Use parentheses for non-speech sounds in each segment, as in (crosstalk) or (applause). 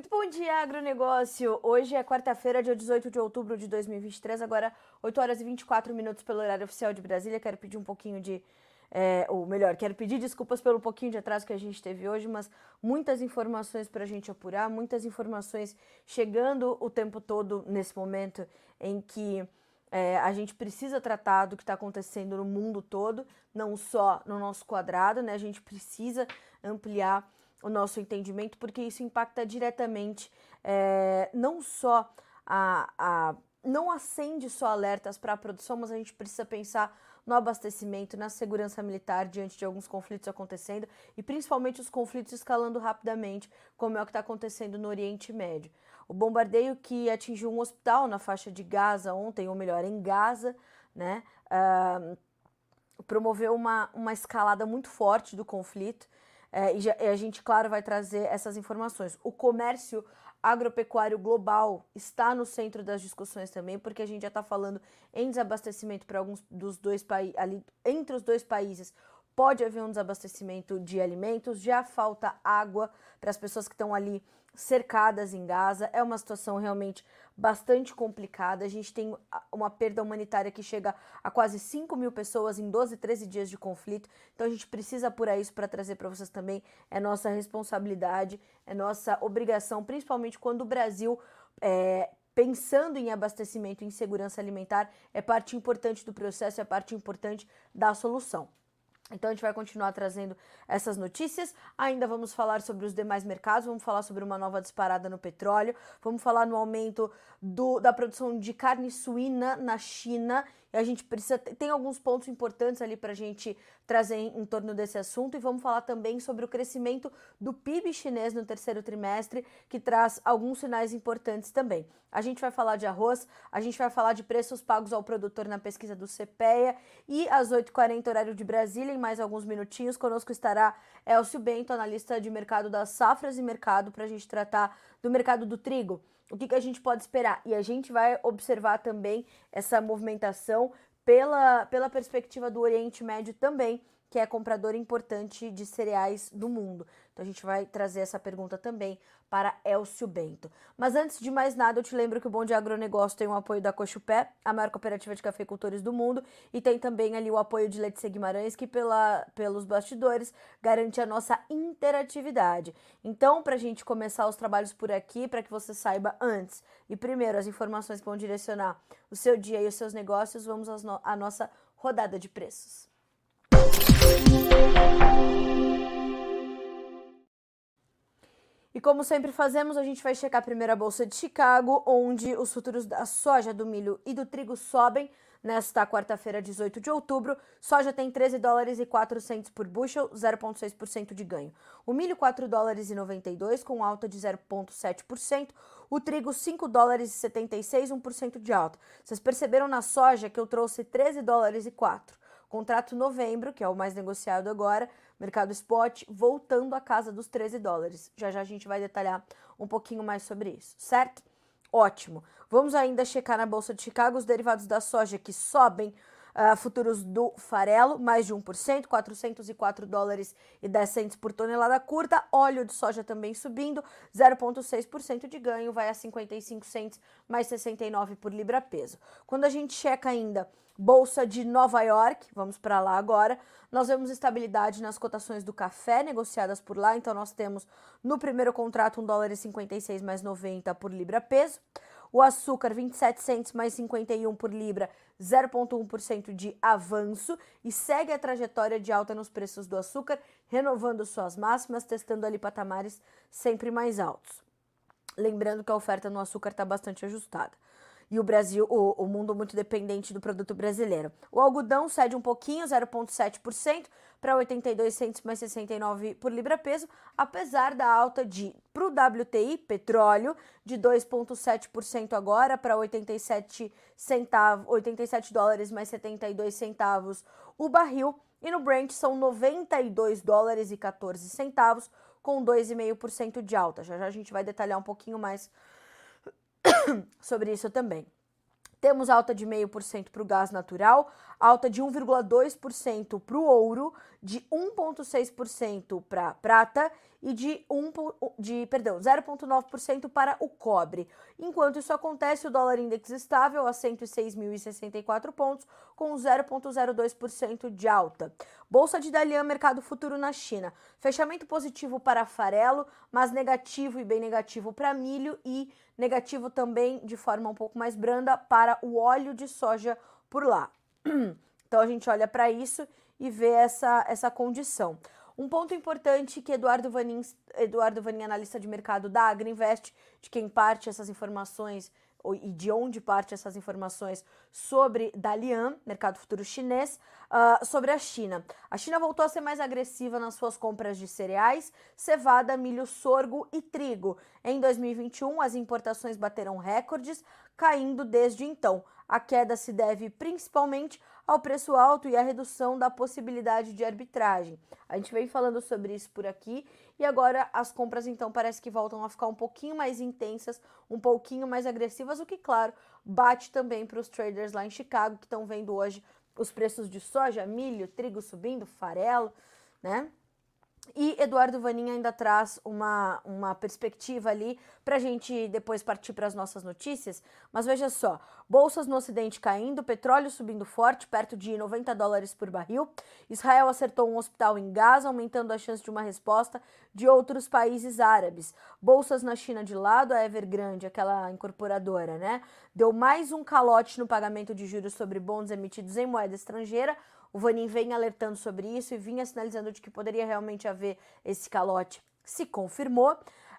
Muito bom dia, agronegócio! Hoje é quarta-feira, dia 18 de outubro de 2023, agora 8 horas e 24 minutos pelo horário oficial de Brasília. Quero pedir um pouquinho de. É, ou melhor, quero pedir desculpas pelo pouquinho de atraso que a gente teve hoje, mas muitas informações para a gente apurar, muitas informações chegando o tempo todo nesse momento em que é, a gente precisa tratar do que está acontecendo no mundo todo, não só no nosso quadrado, né? A gente precisa ampliar o nosso entendimento, porque isso impacta diretamente é, não só a, a. não acende só alertas para a produção, mas a gente precisa pensar no abastecimento, na segurança militar diante de alguns conflitos acontecendo e principalmente os conflitos escalando rapidamente, como é o que está acontecendo no Oriente Médio. O bombardeio que atingiu um hospital na faixa de Gaza ontem, ou melhor, em Gaza, né, uh, promoveu uma, uma escalada muito forte do conflito. É, e, e a gente, claro, vai trazer essas informações. O comércio agropecuário global está no centro das discussões também, porque a gente já está falando em desabastecimento para alguns dos dois países, entre os dois países, pode haver um desabastecimento de alimentos, já falta água para as pessoas que estão ali cercadas em Gaza. É uma situação realmente bastante complicada. A gente tem uma perda humanitária que chega a quase 5 mil pessoas em 12, 13 dias de conflito. Então a gente precisa apurar isso para trazer para vocês também. É nossa responsabilidade, é nossa obrigação, principalmente quando o Brasil. É, pensando em abastecimento e em segurança alimentar, é parte importante do processo, é parte importante da solução. Então a gente vai continuar trazendo essas notícias. Ainda vamos falar sobre os demais mercados, vamos falar sobre uma nova disparada no petróleo, vamos falar no aumento do, da produção de carne suína na China. E a gente precisa. Tem alguns pontos importantes ali para a gente trazer em, em, torno desse assunto. E vamos falar também sobre o crescimento do PIB chinês no terceiro trimestre, que traz alguns sinais importantes também. A gente vai falar de arroz, a gente vai falar de preços pagos ao produtor na pesquisa do CPEA. E às 8h40, horário de Brasília, em mais alguns minutinhos, conosco estará Elcio Bento, analista de mercado das safras e mercado, para a gente tratar do mercado do trigo o que, que a gente pode esperar? E a gente vai observar também essa movimentação pela, pela perspectiva do Oriente Médio também, que é comprador importante de cereais do mundo. Então a gente vai trazer essa pergunta também para Elcio Bento. Mas antes de mais nada, eu te lembro que o Bom de Agronegócio tem o apoio da Cochupé, a maior cooperativa de cafeicultores do mundo, e tem também ali o apoio de Letícia Guimarães, que pela, pelos bastidores garante a nossa interatividade. Então, para a gente começar os trabalhos por aqui, para que você saiba antes e primeiro as informações que vão direcionar o seu dia e os seus negócios, vamos à nossa rodada de preços. E como sempre fazemos, a gente vai checar primeiro a Bolsa de Chicago, onde os futuros da soja, do milho e do trigo sobem nesta quarta-feira, 18 de outubro. Soja tem 13 dólares e 400 por bushel, 0,6% de ganho. O milho 4 dólares e 92 com alta de 0,7%. O trigo 5 dólares e 76, 1% de alta. Vocês perceberam na soja que eu trouxe 13 dólares e 4. Contrato novembro, que é o mais negociado agora, mercado spot, voltando à casa dos 13 dólares. Já já a gente vai detalhar um pouquinho mais sobre isso, certo? Ótimo. Vamos ainda checar na Bolsa de Chicago os derivados da soja que sobem Uh, futuros do farelo, mais de 1%, 404 dólares e 10 centos por tonelada curta. Óleo de soja também subindo, 0,6% de ganho, vai a 55 centos, mais 69 por libra peso. Quando a gente checa ainda Bolsa de Nova York, vamos para lá agora, nós vemos estabilidade nas cotações do café negociadas por lá, então nós temos no primeiro contrato 1 dólar e 56 mais 90 por libra peso. O açúcar, 27 centos mais 51 por libra, 0,1% de avanço e segue a trajetória de alta nos preços do açúcar, renovando suas máximas, testando ali patamares sempre mais altos. Lembrando que a oferta no açúcar está bastante ajustada e o Brasil, o, o mundo muito dependente do produto brasileiro. O algodão cede um pouquinho, 0,7% para 82 centos mais 69 por libra peso, apesar da alta de para o WTI petróleo de 2,7% agora para 87 centavos, 87 dólares mais 72 centavos o barril e no Brent são 92 dólares e 14 centavos com 2,5% de alta. Já já a gente vai detalhar um pouquinho mais (coughs) sobre isso também. Temos alta de 0,5% para o gás natural, alta de 1,2% para o ouro, de 1,6% para prata e de, 1, de perdão, 0,9% para o cobre. Enquanto isso acontece, o dólar index estável a 106.064 pontos, com 0,02% de alta. Bolsa de Dalian, mercado futuro na China. Fechamento positivo para farelo, mas negativo e bem negativo para milho e negativo também de forma um pouco mais branda para o óleo de soja por lá. (clears throat) Então a gente olha para isso e vê essa, essa condição. Um ponto importante que Eduardo Vanin, Eduardo Vanin, analista de mercado da Agriinvest, de quem parte essas informações e de onde parte essas informações sobre Dalian, mercado futuro chinês, uh, sobre a China. A China voltou a ser mais agressiva nas suas compras de cereais, cevada, milho, sorgo e trigo. Em 2021, as importações bateram recordes, caindo desde então. A queda se deve principalmente ao preço alto e à redução da possibilidade de arbitragem. A gente vem falando sobre isso por aqui e agora as compras então parece que voltam a ficar um pouquinho mais intensas, um pouquinho mais agressivas, o que claro bate também para os traders lá em Chicago que estão vendo hoje os preços de soja, milho, trigo subindo, farelo, né? E Eduardo Vanin ainda traz uma, uma perspectiva ali para a gente depois partir para as nossas notícias. Mas veja só: bolsas no Ocidente caindo, petróleo subindo forte, perto de 90 dólares por barril. Israel acertou um hospital em Gaza, aumentando a chance de uma resposta de outros países árabes. Bolsas na China de lado, a Evergrande, aquela incorporadora, né? Deu mais um calote no pagamento de juros sobre bons emitidos em moeda estrangeira o Vanin vem alertando sobre isso e vinha sinalizando de que poderia realmente haver esse calote. Se confirmou.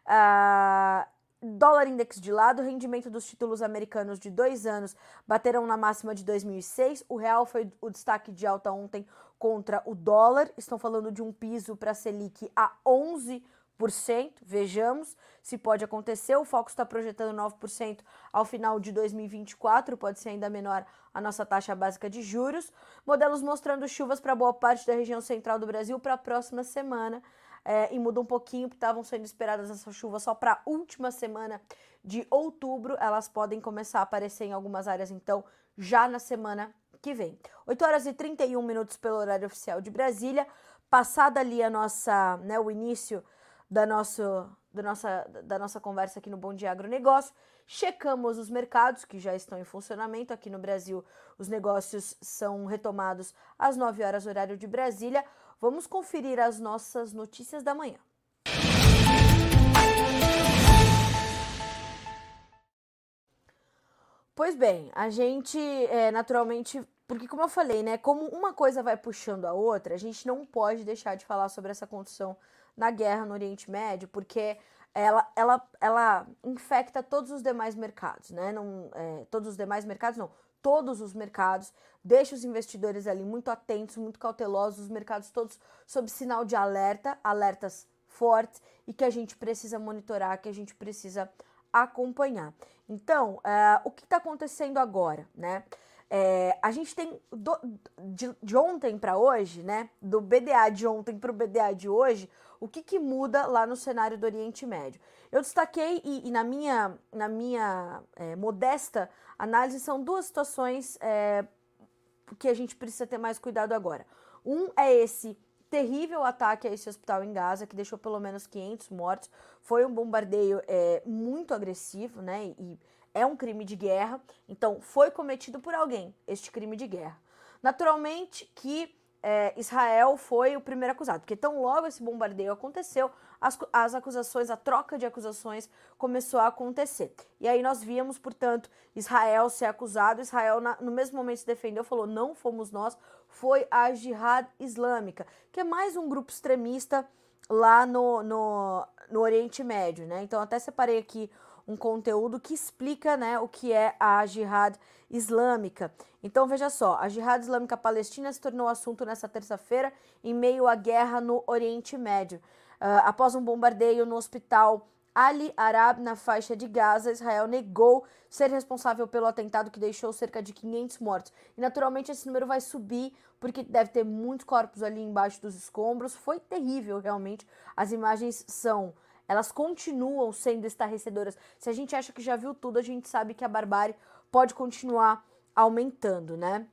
Uh, dólar index de lado, rendimento dos títulos americanos de dois anos bateram na máxima de 2006. O real foi o destaque de alta ontem contra o dólar. Estão falando de um piso para Selic a 11%. Vejamos se pode acontecer. O Foco está projetando 9% ao final de 2024, pode ser ainda menor a nossa taxa básica de juros. Modelos mostrando chuvas para boa parte da região central do Brasil para a próxima semana. É, e muda um pouquinho, porque estavam sendo esperadas essas chuvas só para a última semana de outubro. Elas podem começar a aparecer em algumas áreas, então, já na semana que vem. 8 horas e 31 minutos pelo horário oficial de Brasília. Passada ali a nossa, né, o início da, nosso, da, nossa, da nossa conversa aqui no Bom Dia Agronegócio. Checamos os mercados que já estão em funcionamento. Aqui no Brasil, os negócios são retomados às 9 horas, horário de Brasília. Vamos conferir as nossas notícias da manhã. Pois bem, a gente é, naturalmente, porque como eu falei, né, como uma coisa vai puxando a outra, a gente não pode deixar de falar sobre essa condição na guerra no Oriente Médio, porque ela, ela, ela infecta todos os demais mercados, né? Não, é, todos os demais mercados, não, todos os mercados, deixa os investidores ali muito atentos, muito cautelosos, os mercados todos sob sinal de alerta, alertas fortes e que a gente precisa monitorar, que a gente precisa acompanhar. Então, é, o que está acontecendo agora, né? É, a gente tem do, de, de ontem para hoje, né? Do BDA de ontem para o BDA de hoje, o que, que muda lá no cenário do Oriente Médio. Eu destaquei, e, e na minha, na minha é, modesta análise, são duas situações é, que a gente precisa ter mais cuidado agora. Um é esse terrível ataque a esse hospital em Gaza, que deixou pelo menos 500 mortos. Foi um bombardeio é, muito agressivo, né? E é um crime de guerra. Então, foi cometido por alguém este crime de guerra. Naturalmente que é, Israel foi o primeiro acusado, porque tão logo esse bombardeio aconteceu, as, as acusações, a troca de acusações começou a acontecer. E aí nós víamos, portanto, Israel ser acusado, Israel na, no mesmo momento se defendeu, falou, não fomos nós, foi a Jihad Islâmica, que é mais um grupo extremista lá no, no, no Oriente Médio, né? Então até separei aqui um conteúdo que explica né, o que é a Jihad Islâmica. Então veja só, a Jihad Islâmica Palestina se tornou assunto nessa terça-feira em meio à guerra no Oriente Médio. Uh, após um bombardeio no hospital Ali Arab, na faixa de Gaza, Israel negou ser responsável pelo atentado que deixou cerca de 500 mortos. E naturalmente esse número vai subir, porque deve ter muitos corpos ali embaixo dos escombros. Foi terrível, realmente. As imagens são elas continuam sendo estarrecedoras. Se a gente acha que já viu tudo, a gente sabe que a barbárie pode continuar aumentando, né?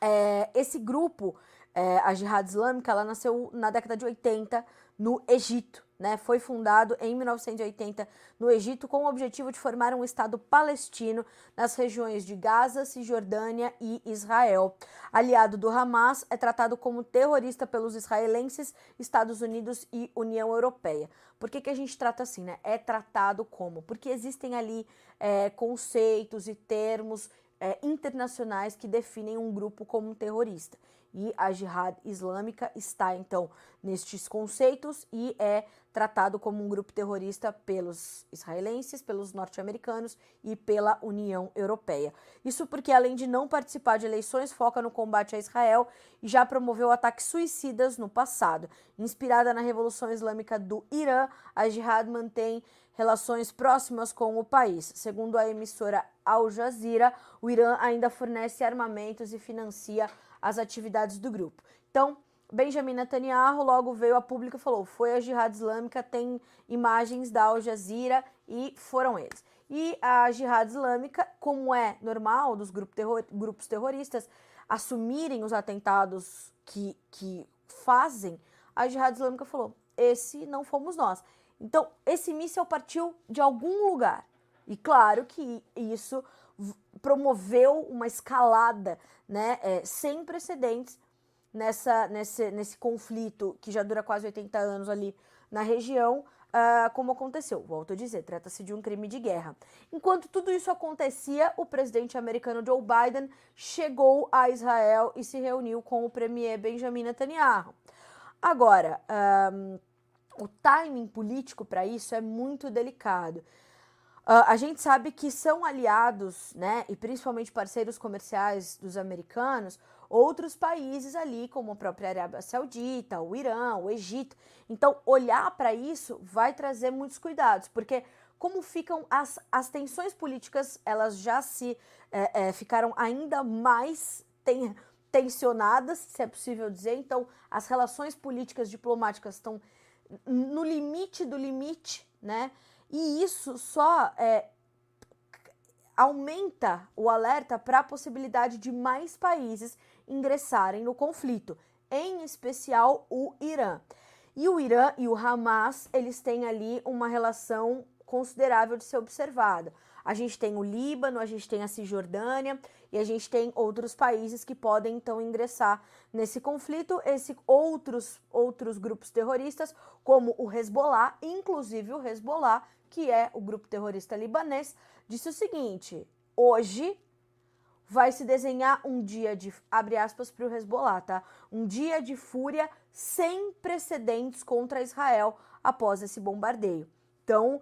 É, esse grupo, é, a Jihad Islâmica, ela nasceu na década de 80 no Egito, né, foi fundado em 1980 no Egito com o objetivo de formar um Estado palestino nas regiões de Gaza, Cisjordânia e Israel. Aliado do Hamas, é tratado como terrorista pelos israelenses, Estados Unidos e União Europeia. Por que, que a gente trata assim, né? É tratado como? Porque existem ali é, conceitos e termos é, internacionais que definem um grupo como terrorista. E a Jihad Islâmica está, então, nestes conceitos e é tratado como um grupo terrorista pelos israelenses, pelos norte-americanos e pela União Europeia. Isso porque, além de não participar de eleições, foca no combate a Israel e já promoveu ataques suicidas no passado. Inspirada na Revolução Islâmica do Irã, a Jihad mantém relações próximas com o país. Segundo a emissora Al Jazeera, o Irã ainda fornece armamentos e financia as atividades do grupo. Então, Benjamin Netanyahu logo veio a público e falou: foi a Jihad Islâmica, tem imagens da Al Jazeera e foram eles. E a Jihad Islâmica, como é normal dos grupo terror, grupos terroristas, assumirem os atentados que, que fazem, a Jihad Islâmica falou: esse não fomos nós. Então, esse míssil partiu de algum lugar. E claro que isso promoveu uma escalada né, é, sem precedentes nessa, nesse, nesse conflito que já dura quase 80 anos ali na região, uh, como aconteceu. Volto a dizer, trata-se de um crime de guerra. Enquanto tudo isso acontecia, o presidente americano Joe Biden chegou a Israel e se reuniu com o premier Benjamin Netanyahu. Agora, um, o timing político para isso é muito delicado. Uh, a gente sabe que são aliados, né, e principalmente parceiros comerciais dos americanos, outros países ali, como a própria Arábia Saudita, o Irã, o Egito. Então, olhar para isso vai trazer muitos cuidados, porque como ficam as, as tensões políticas, elas já se é, é, ficaram ainda mais ten, tensionadas, se é possível dizer. Então, as relações políticas diplomáticas estão no limite do limite, né? E isso só é, aumenta o alerta para a possibilidade de mais países ingressarem no conflito, em especial o Irã. E o Irã e o Hamas, eles têm ali uma relação considerável de ser observada. A gente tem o Líbano, a gente tem a Cisjordânia e a gente tem outros países que podem então ingressar nesse conflito, esse outros outros grupos terroristas, como o Hezbollah, inclusive o Hezbollah, que é o grupo terrorista libanês, disse o seguinte: hoje vai se desenhar um dia de abre aspas para o Hezbollah, tá? Um dia de fúria sem precedentes contra Israel após esse bombardeio. Então,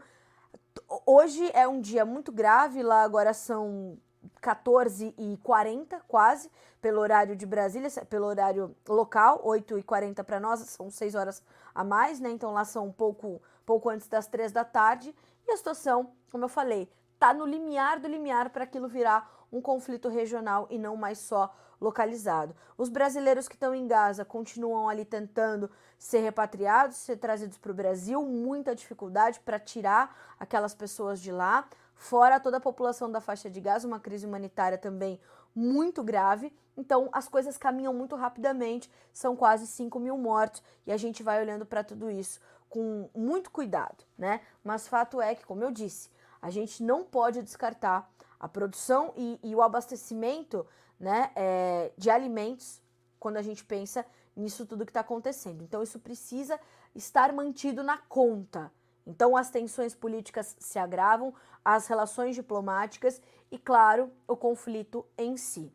hoje é um dia muito grave, lá agora são 14 e 40 quase, pelo horário de Brasília, pelo horário local, 8 e 40 para nós, são 6 horas a mais, né? Então lá são um pouco, pouco antes das 3 da tarde. E a situação, como eu falei, tá no limiar do limiar para aquilo virar um conflito regional e não mais só localizado. Os brasileiros que estão em Gaza continuam ali tentando ser repatriados, ser trazidos para o Brasil, muita dificuldade para tirar aquelas pessoas de lá. Fora toda a população da faixa de Gaza, uma crise humanitária também muito grave. Então, as coisas caminham muito rapidamente, são quase 5 mil mortos, e a gente vai olhando para tudo isso com muito cuidado, né? Mas fato é que, como eu disse, a gente não pode descartar a produção e, e o abastecimento né, é, de alimentos quando a gente pensa nisso tudo que está acontecendo. Então, isso precisa estar mantido na conta. Então, as tensões políticas se agravam, as relações diplomáticas e, claro, o conflito em si.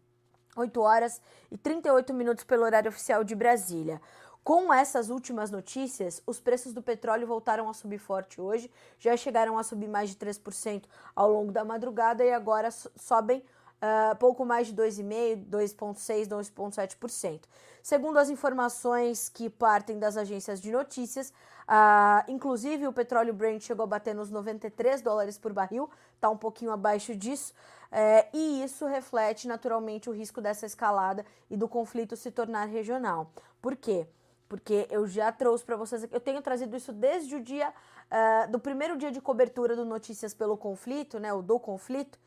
8 horas e 38 minutos pelo horário oficial de Brasília. Com essas últimas notícias, os preços do petróleo voltaram a subir forte hoje, já chegaram a subir mais de 3% ao longo da madrugada e agora sobem uh, pouco mais de 2,5%, 2,6%, 2,7%. Segundo as informações que partem das agências de notícias, uh, inclusive o petróleo Brent chegou a bater nos 93 dólares por barril, está um pouquinho abaixo disso, uh, e isso reflete naturalmente o risco dessa escalada e do conflito se tornar regional. Por quê? Porque eu já trouxe para vocês, eu tenho trazido isso desde o dia uh, do primeiro dia de cobertura do Notícias pelo Conflito, né, o do conflito,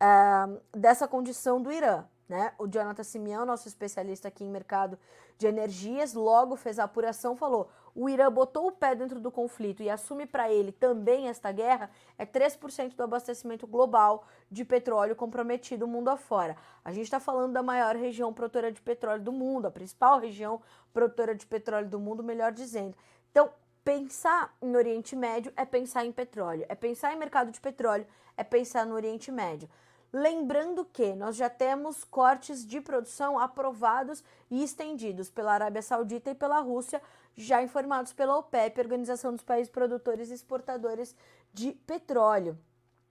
uh, dessa condição do Irã. Né? O Jonathan Simeão, nosso especialista aqui em mercado de energias, logo fez a apuração, falou: o Irã botou o pé dentro do conflito e assume para ele também esta guerra, é 3% do abastecimento global de petróleo comprometido mundo afora. A gente está falando da maior região produtora de petróleo do mundo, a principal região produtora de petróleo do mundo, melhor dizendo. Então, pensar em Oriente Médio é pensar em petróleo, é pensar em mercado de petróleo, é pensar no Oriente Médio. Lembrando que nós já temos cortes de produção aprovados e estendidos pela Arábia Saudita e pela Rússia, já informados pela OPEP, Organização dos Países Produtores e Exportadores de Petróleo.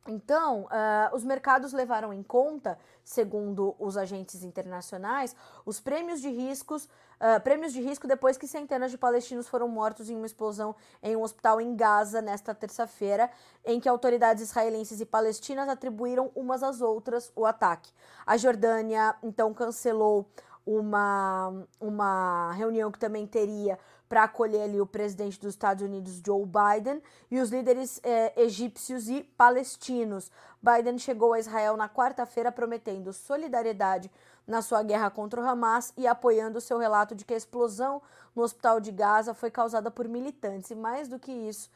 Então, uh, os mercados levaram em conta, segundo os agentes internacionais, os prêmios de riscos, uh, prêmios de risco depois que centenas de palestinos foram mortos em uma explosão em um hospital em Gaza nesta terça-feira, em que autoridades israelenses e palestinas atribuíram umas às outras o ataque. A Jordânia então cancelou uma, uma reunião que também teria para acolher ali o presidente dos Estados Unidos, Joe Biden, e os líderes eh, egípcios e palestinos. Biden chegou a Israel na quarta-feira prometendo solidariedade na sua guerra contra o Hamas e apoiando seu relato de que a explosão no hospital de Gaza foi causada por militantes. E mais do que isso,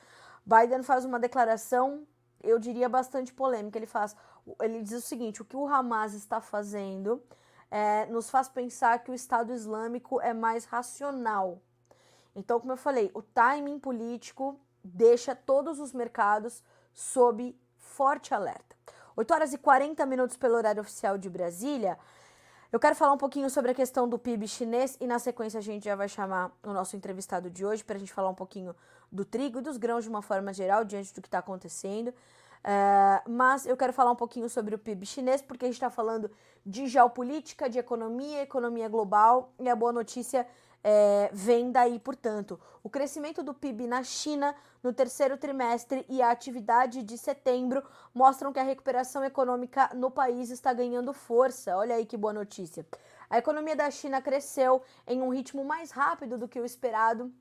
Biden faz uma declaração, eu diria bastante polêmica. Ele faz, ele diz o seguinte: o que o Hamas está fazendo é, nos faz pensar que o Estado Islâmico é mais racional então, como eu falei, o timing político deixa todos os mercados sob forte alerta. 8 horas e 40 minutos pelo horário oficial de Brasília. Eu quero falar um pouquinho sobre a questão do PIB chinês e na sequência a gente já vai chamar o nosso entrevistado de hoje para a gente falar um pouquinho do trigo e dos grãos de uma forma geral diante do que está acontecendo. Uh, mas eu quero falar um pouquinho sobre o PIB chinês porque a gente está falando de geopolítica, de economia, economia global e a boa notícia é, vem daí, portanto. O crescimento do PIB na China no terceiro trimestre e a atividade de setembro mostram que a recuperação econômica no país está ganhando força. Olha aí que boa notícia. A economia da China cresceu em um ritmo mais rápido do que o esperado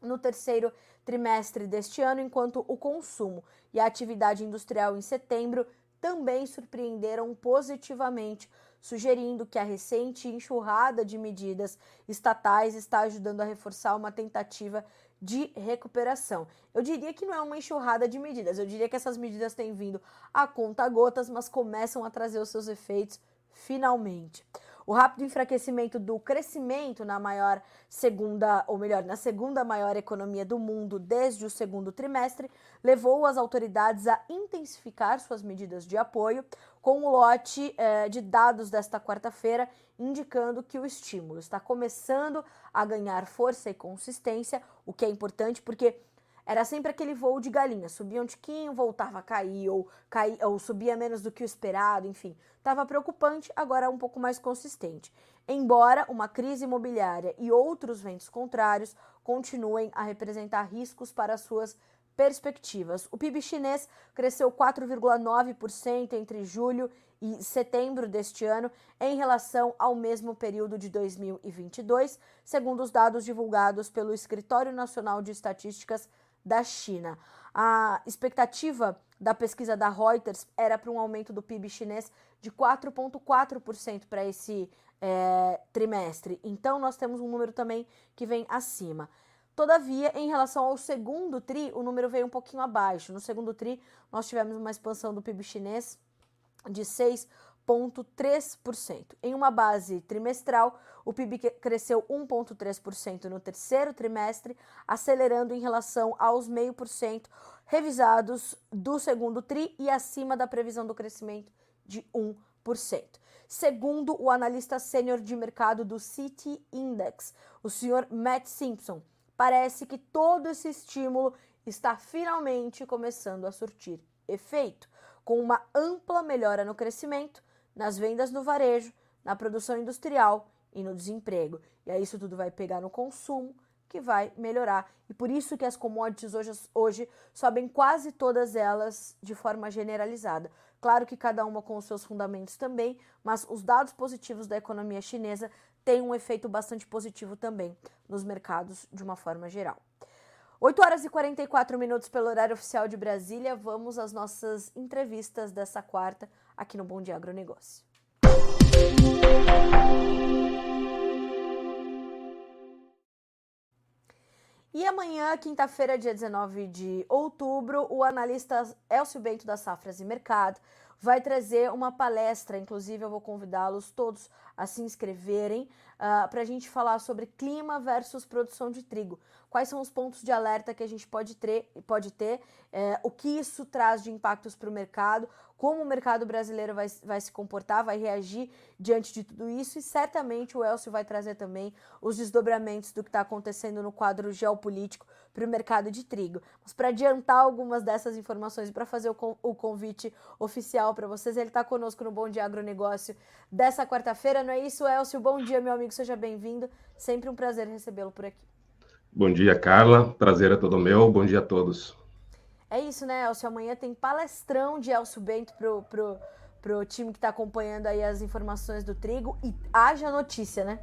no terceiro trimestre deste ano, enquanto o consumo e a atividade industrial em setembro também surpreenderam positivamente sugerindo que a recente enxurrada de medidas estatais está ajudando a reforçar uma tentativa de recuperação. Eu diria que não é uma enxurrada de medidas, eu diria que essas medidas têm vindo a conta gotas, mas começam a trazer os seus efeitos finalmente. O rápido enfraquecimento do crescimento na maior segunda, ou melhor, na segunda maior economia do mundo desde o segundo trimestre, levou as autoridades a intensificar suas medidas de apoio, com o lote eh, de dados desta quarta-feira indicando que o estímulo está começando a ganhar força e consistência, o que é importante porque era sempre aquele voo de galinha, subia um tiquinho, voltava a cair, ou, cair, ou subia menos do que o esperado, enfim. Estava preocupante, agora é um pouco mais consistente. Embora uma crise imobiliária e outros ventos contrários continuem a representar riscos para suas perspectivas. O PIB chinês cresceu 4,9% entre julho e setembro deste ano em relação ao mesmo período de 2022, segundo os dados divulgados pelo Escritório Nacional de Estatísticas da China. A expectativa da pesquisa da Reuters era para um aumento do PIB chinês de 4,4% para esse é, trimestre. Então, nós temos um número também que vem acima. Todavia, em relação ao segundo TRI, o número veio um pouquinho abaixo. No segundo TRI, nós tivemos uma expansão do PIB chinês de 6 1,3%. Em uma base trimestral, o PIB cresceu 1,3% no terceiro trimestre, acelerando em relação aos 0,5% revisados do segundo TRI e acima da previsão do crescimento de 1%. Segundo o analista sênior de mercado do City Index, o senhor Matt Simpson, parece que todo esse estímulo está finalmente começando a surtir efeito, com uma ampla melhora no crescimento nas vendas no varejo, na produção industrial e no desemprego. E aí isso tudo vai pegar no consumo, que vai melhorar. E por isso que as commodities hoje, hoje sobem quase todas elas de forma generalizada. Claro que cada uma com os seus fundamentos também, mas os dados positivos da economia chinesa têm um efeito bastante positivo também nos mercados de uma forma geral. 8 horas e 44 minutos pelo horário oficial de Brasília. Vamos às nossas entrevistas dessa quarta aqui no Bom Dia Agronegócio. E amanhã, quinta-feira, dia 19 de outubro, o analista Elcio Bento da Safras e Mercado vai trazer uma palestra. Inclusive, eu vou convidá-los todos a se inscreverem uh, ah, para a gente falar sobre clima versus produção de trigo. Quais são os pontos de alerta que a gente pode ter, pode ter eh, o que isso traz de impactos para o mercado, como o mercado brasileiro vai, vai se comportar, vai reagir diante de tudo isso e certamente o Elcio vai trazer também os desdobramentos do que está acontecendo no quadro geopolítico para o mercado de trigo. Mas para adiantar algumas dessas informações e para fazer o, o, convite oficial para vocês, ele está conosco no Bom Dia Agronegócio dessa quarta-feira, não é isso, Elcio? Bom dia, meu amigo, seja bem-vindo. Sempre um prazer recebê-lo por aqui. Bom dia, Carla. Prazer é todo meu. Bom dia a todos. É isso, né, Elcio? Amanhã tem palestrão de Elcio Bento pro, pro, pro time que está acompanhando aí as informações do trigo e haja notícia, né?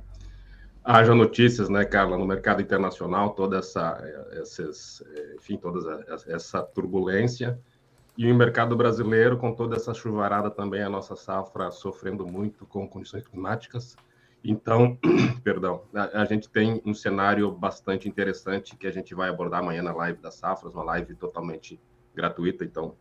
Haja notícias, né, Carla, no mercado internacional, toda essa, essas, enfim, toda essa turbulência e o mercado brasileiro com toda essa chuvarada também, a nossa safra sofrendo muito com condições climáticas. Então, (clears throat) perdão, a, a, gente tem um cenário bastante interessante que a gente vai abordar amanhã na live das safras, uma live totalmente gratuita, então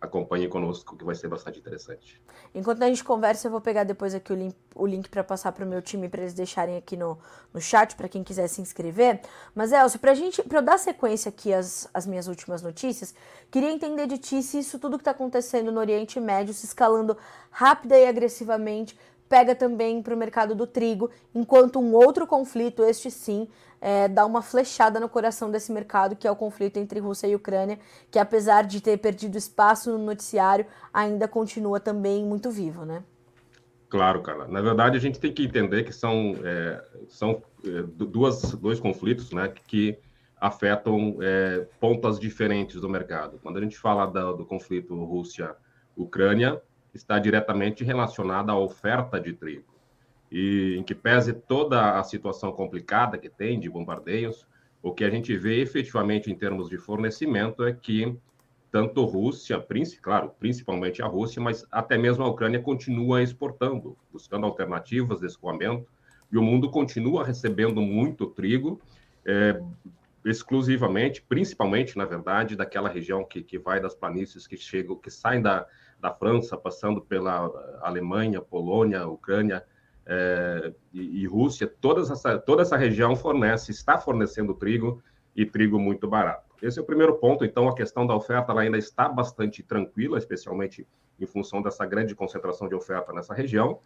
acompanhe conosco que vai ser bastante interessante. Enquanto a gente conversa, eu vou pegar depois aqui o link, link para passar para o meu time para eles deixarem aqui no, no chat para quem quiser se inscrever. Mas Elcio, para eu dar sequência aqui às, às minhas últimas notícias, queria entender de ti se isso tudo que está acontecendo no Oriente Médio se escalando rápida e agressivamente pega também para o mercado do trigo, enquanto um outro conflito, este sim, é, dá uma flechada no coração desse mercado, que é o conflito entre Rússia e Ucrânia, que apesar de ter perdido espaço no noticiário, ainda continua também muito vivo, né? Claro, cara. Na verdade, a gente tem que entender que são, é, são é, duas, dois conflitos né, que afetam é, pontas diferentes do mercado. Quando a gente fala da, do conflito Rússia-Ucrânia, está diretamente relacionada à oferta de trigo. E em que pese toda a situação complicada que tem de bombardeios, o que a gente vê efetivamente em termos de fornecimento é que tanto Rússia, claro, principalmente a Rússia, mas até mesmo a Ucrânia continua exportando, buscando alternativas de escoamento, e o mundo continua recebendo muito trigo, é, exclusivamente, principalmente, na verdade, daquela região que, que vai das planícies que chegam, que saem da, da França, passando pela Alemanha, Polônia, Ucrânia é, e, e, Rússia, toda essa, toda essa região fornece, está fornecendo trigo e trigo muito barato. Esse é o primeiro ponto. Então, a questão da oferta ainda está bastante tranquila, especialmente em função dessa grande concentração de oferta nessa região.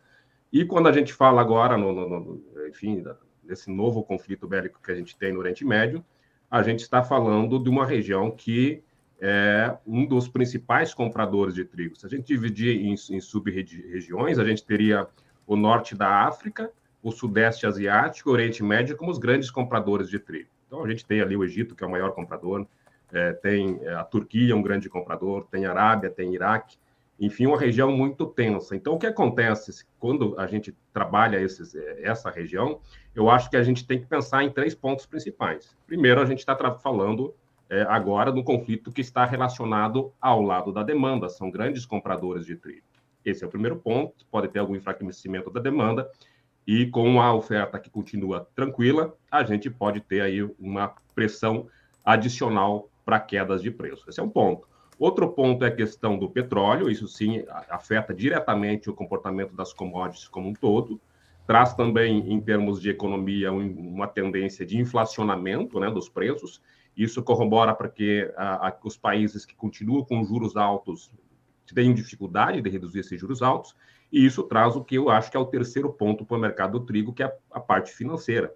E quando a gente fala agora, no, no, no enfim, desse novo conflito bélico que a gente tem no Oriente Médio, a gente está falando de uma região que é um dos principais compradores de trigo. Se a gente dividir em, em sub-regiões, a gente teria o norte da África, o sudeste asiático, o Oriente Médio como os grandes compradores de trigo. Então a gente tem ali o Egito, que é o maior comprador, é, tem é, a Turquia, um grande comprador, tem a Arábia, tem Iraque, enfim, uma região muito tensa. Então, o que acontece quando a gente trabalha esses, é, essa região? Eu acho que a gente tem que pensar em três pontos principais. Primeiro, a gente está falando é, agora no conflito que está relacionado ao lado da demanda, são grandes compradores de trigo. Esse é o primeiro ponto, pode ter algum enfraquecimento da demanda, e com a oferta que continua tranquila, a gente pode ter aí uma pressão adicional para quedas de preço. Esse é um ponto. Outro ponto é a questão do petróleo, isso sim afeta diretamente o comportamento das commodities como um todo, traz também, em termos de economia, uma tendência de inflacionamento né, dos preços, isso corrobora para que os países que continuam com juros altos tenham dificuldade de reduzir esses juros altos, e isso traz o que eu acho que é o terceiro ponto para o mercado do trigo, que é a, parte financeira.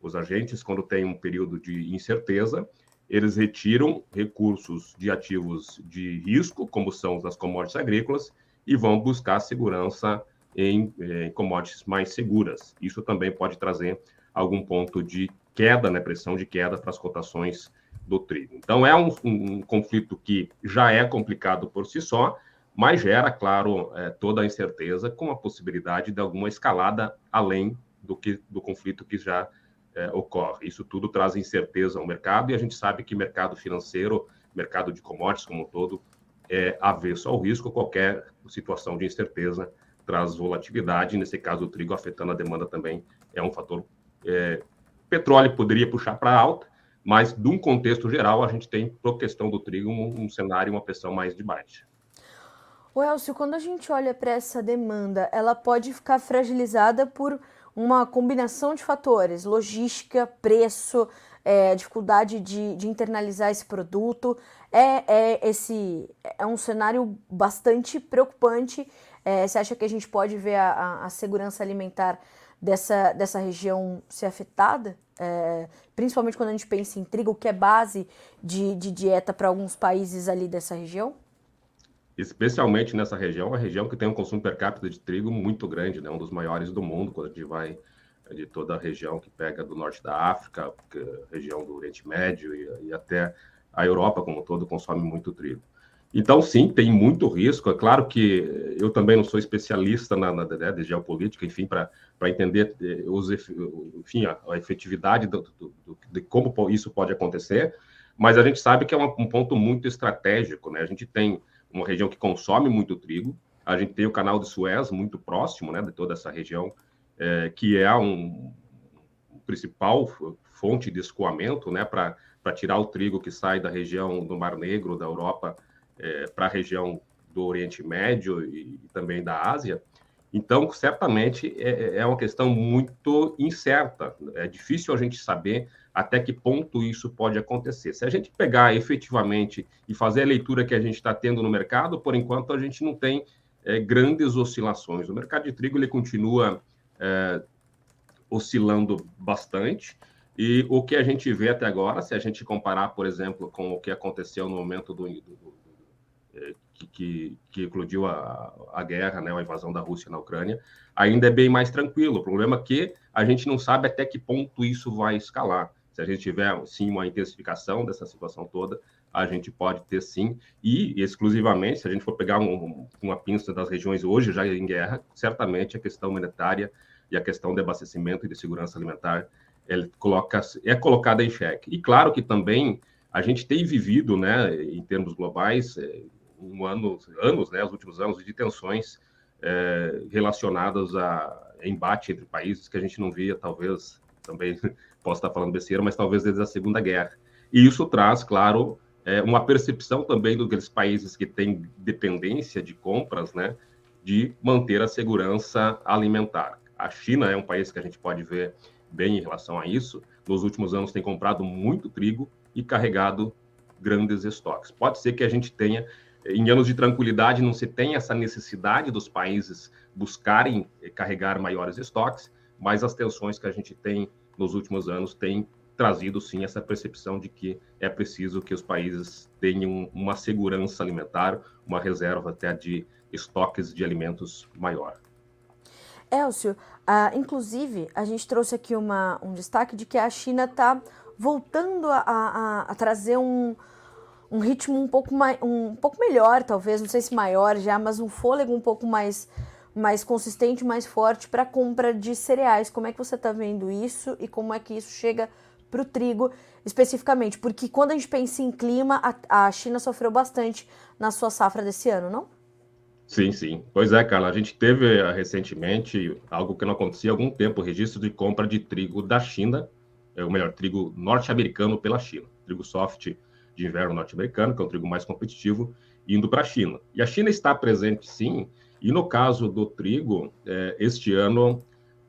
Os agentes, quando tem um período de incerteza, eles retiram recursos de ativos de risco, como são das commodities agrícolas, e vão buscar segurança em, em commodities mais seguras. Isso também pode trazer algum ponto de queda, né, pressão de queda para as cotações do trigo. Então, é um, um, um, conflito que já é complicado por si só, mas gera, claro, é, toda a incerteza com a possibilidade de alguma escalada além do, que, do conflito que já é, ocorre. Isso tudo traz incerteza ao mercado e a gente sabe que mercado financeiro, mercado de commodities como um todo, é avesso ao risco, qualquer situação de incerteza traz volatilidade, nesse caso o trigo afetando a demanda também é um fator. É, petróleo poderia puxar para alta, mas, de um contexto geral, a gente tem, por questão do trigo, um, um cenário, uma pressão mais de baixa. O Elcio, quando a gente olha para essa demanda, ela pode ficar fragilizada por uma combinação de fatores, logística, preço, é, dificuldade de, de, internalizar esse produto. É, é, esse, é um cenário bastante preocupante. É, você acha que a gente pode ver a, a, a segurança alimentar dessa, dessa região ser afetada? É, principalmente quando a gente pensa em trigo, que é base de, de dieta para alguns países ali dessa região? Especialmente nessa região, a região que tem um consumo per capita de trigo muito grande, né? um dos maiores do mundo, quando a gente vai de toda a região que pega do norte da África, região do Oriente Médio e, e até a Europa como todo consome muito trigo. Então, sim, tem muito risco. É claro que eu também não sou especialista na, na né, de geopolítica, enfim, para entender eh, os, enfim, a, a efetividade do, do, do, de como isso pode acontecer, mas a gente sabe que é um, um, ponto muito estratégico. Né? A gente tem uma região que consome muito trigo, a gente tem o canal de Suez muito próximo né, de toda essa região, é, que é um, principal fonte de escoamento né, para tirar o trigo que sai da região do Mar Negro, da Europa, é, para a região do Oriente Médio e, e, também da Ásia. Então, certamente é, é uma questão muito incerta. É difícil a gente saber até que ponto isso pode acontecer. Se a gente pegar efetivamente e fazer a leitura que a gente está tendo no mercado, por enquanto a gente não tem é, grandes oscilações. O mercado de trigo ele continua é, oscilando bastante. E o que a gente vê até agora, se a gente comparar, por exemplo, com o que aconteceu no momento do, do que, que, que eclodiu a, a guerra, né, a invasão da Rússia na Ucrânia, ainda é bem mais tranquilo. O problema é que a gente não sabe até que ponto isso vai escalar. Se a gente tiver, sim, uma intensificação dessa situação toda, a gente pode ter sim, e exclusivamente, se a gente for pegar um, uma pinça das regiões hoje já em guerra, certamente a questão monetária e a questão de abastecimento e de segurança alimentar ele coloca, é colocada em xeque. E claro que também a gente tem vivido, né, em termos globais, é, um ano, anos, né, os últimos anos, de tensões é, relacionadas a embate entre países que a gente não via, talvez, também (laughs) posso estar falando besteira, mas talvez desde a Segunda Guerra. E isso traz, claro, é, uma percepção também dos países que têm dependência de compras, né, de manter a segurança alimentar. A China é um país que a gente pode ver bem em relação a isso. Nos últimos anos tem comprado muito trigo e carregado grandes estoques. Pode ser que a gente tenha em anos de tranquilidade não se tem essa necessidade dos países buscarem eh, carregar maiores estoques, mas as tensões que a gente tem nos últimos anos têm trazido sim essa percepção de que é preciso que os países tenham uma segurança alimentar, uma reserva até de estoques de alimentos maior. Elcio, uh, inclusive a gente trouxe aqui uma, um destaque de que a China está voltando a, a, a trazer um, um ritmo um pouco, mais, um pouco melhor, talvez, não sei se maior já, mas um fôlego um pouco mais, mais consistente, mais forte para compra de cereais. Como é que você está vendo isso e como é que isso chega para o trigo especificamente? Porque quando a gente pensa em clima, a, a China sofreu bastante na sua safra desse ano, não? Sim, sim. Pois é, Carla, a gente teve eh, recentemente algo que não acontecia há algum tempo, o registro de compra de trigo da China, é, ou melhor, trigo norte-americano pela China, trigo soft de inverno norte-americano, que é o trigo mais competitivo, indo para a China. E a China está presente, sim, e no caso do trigo, é, este ano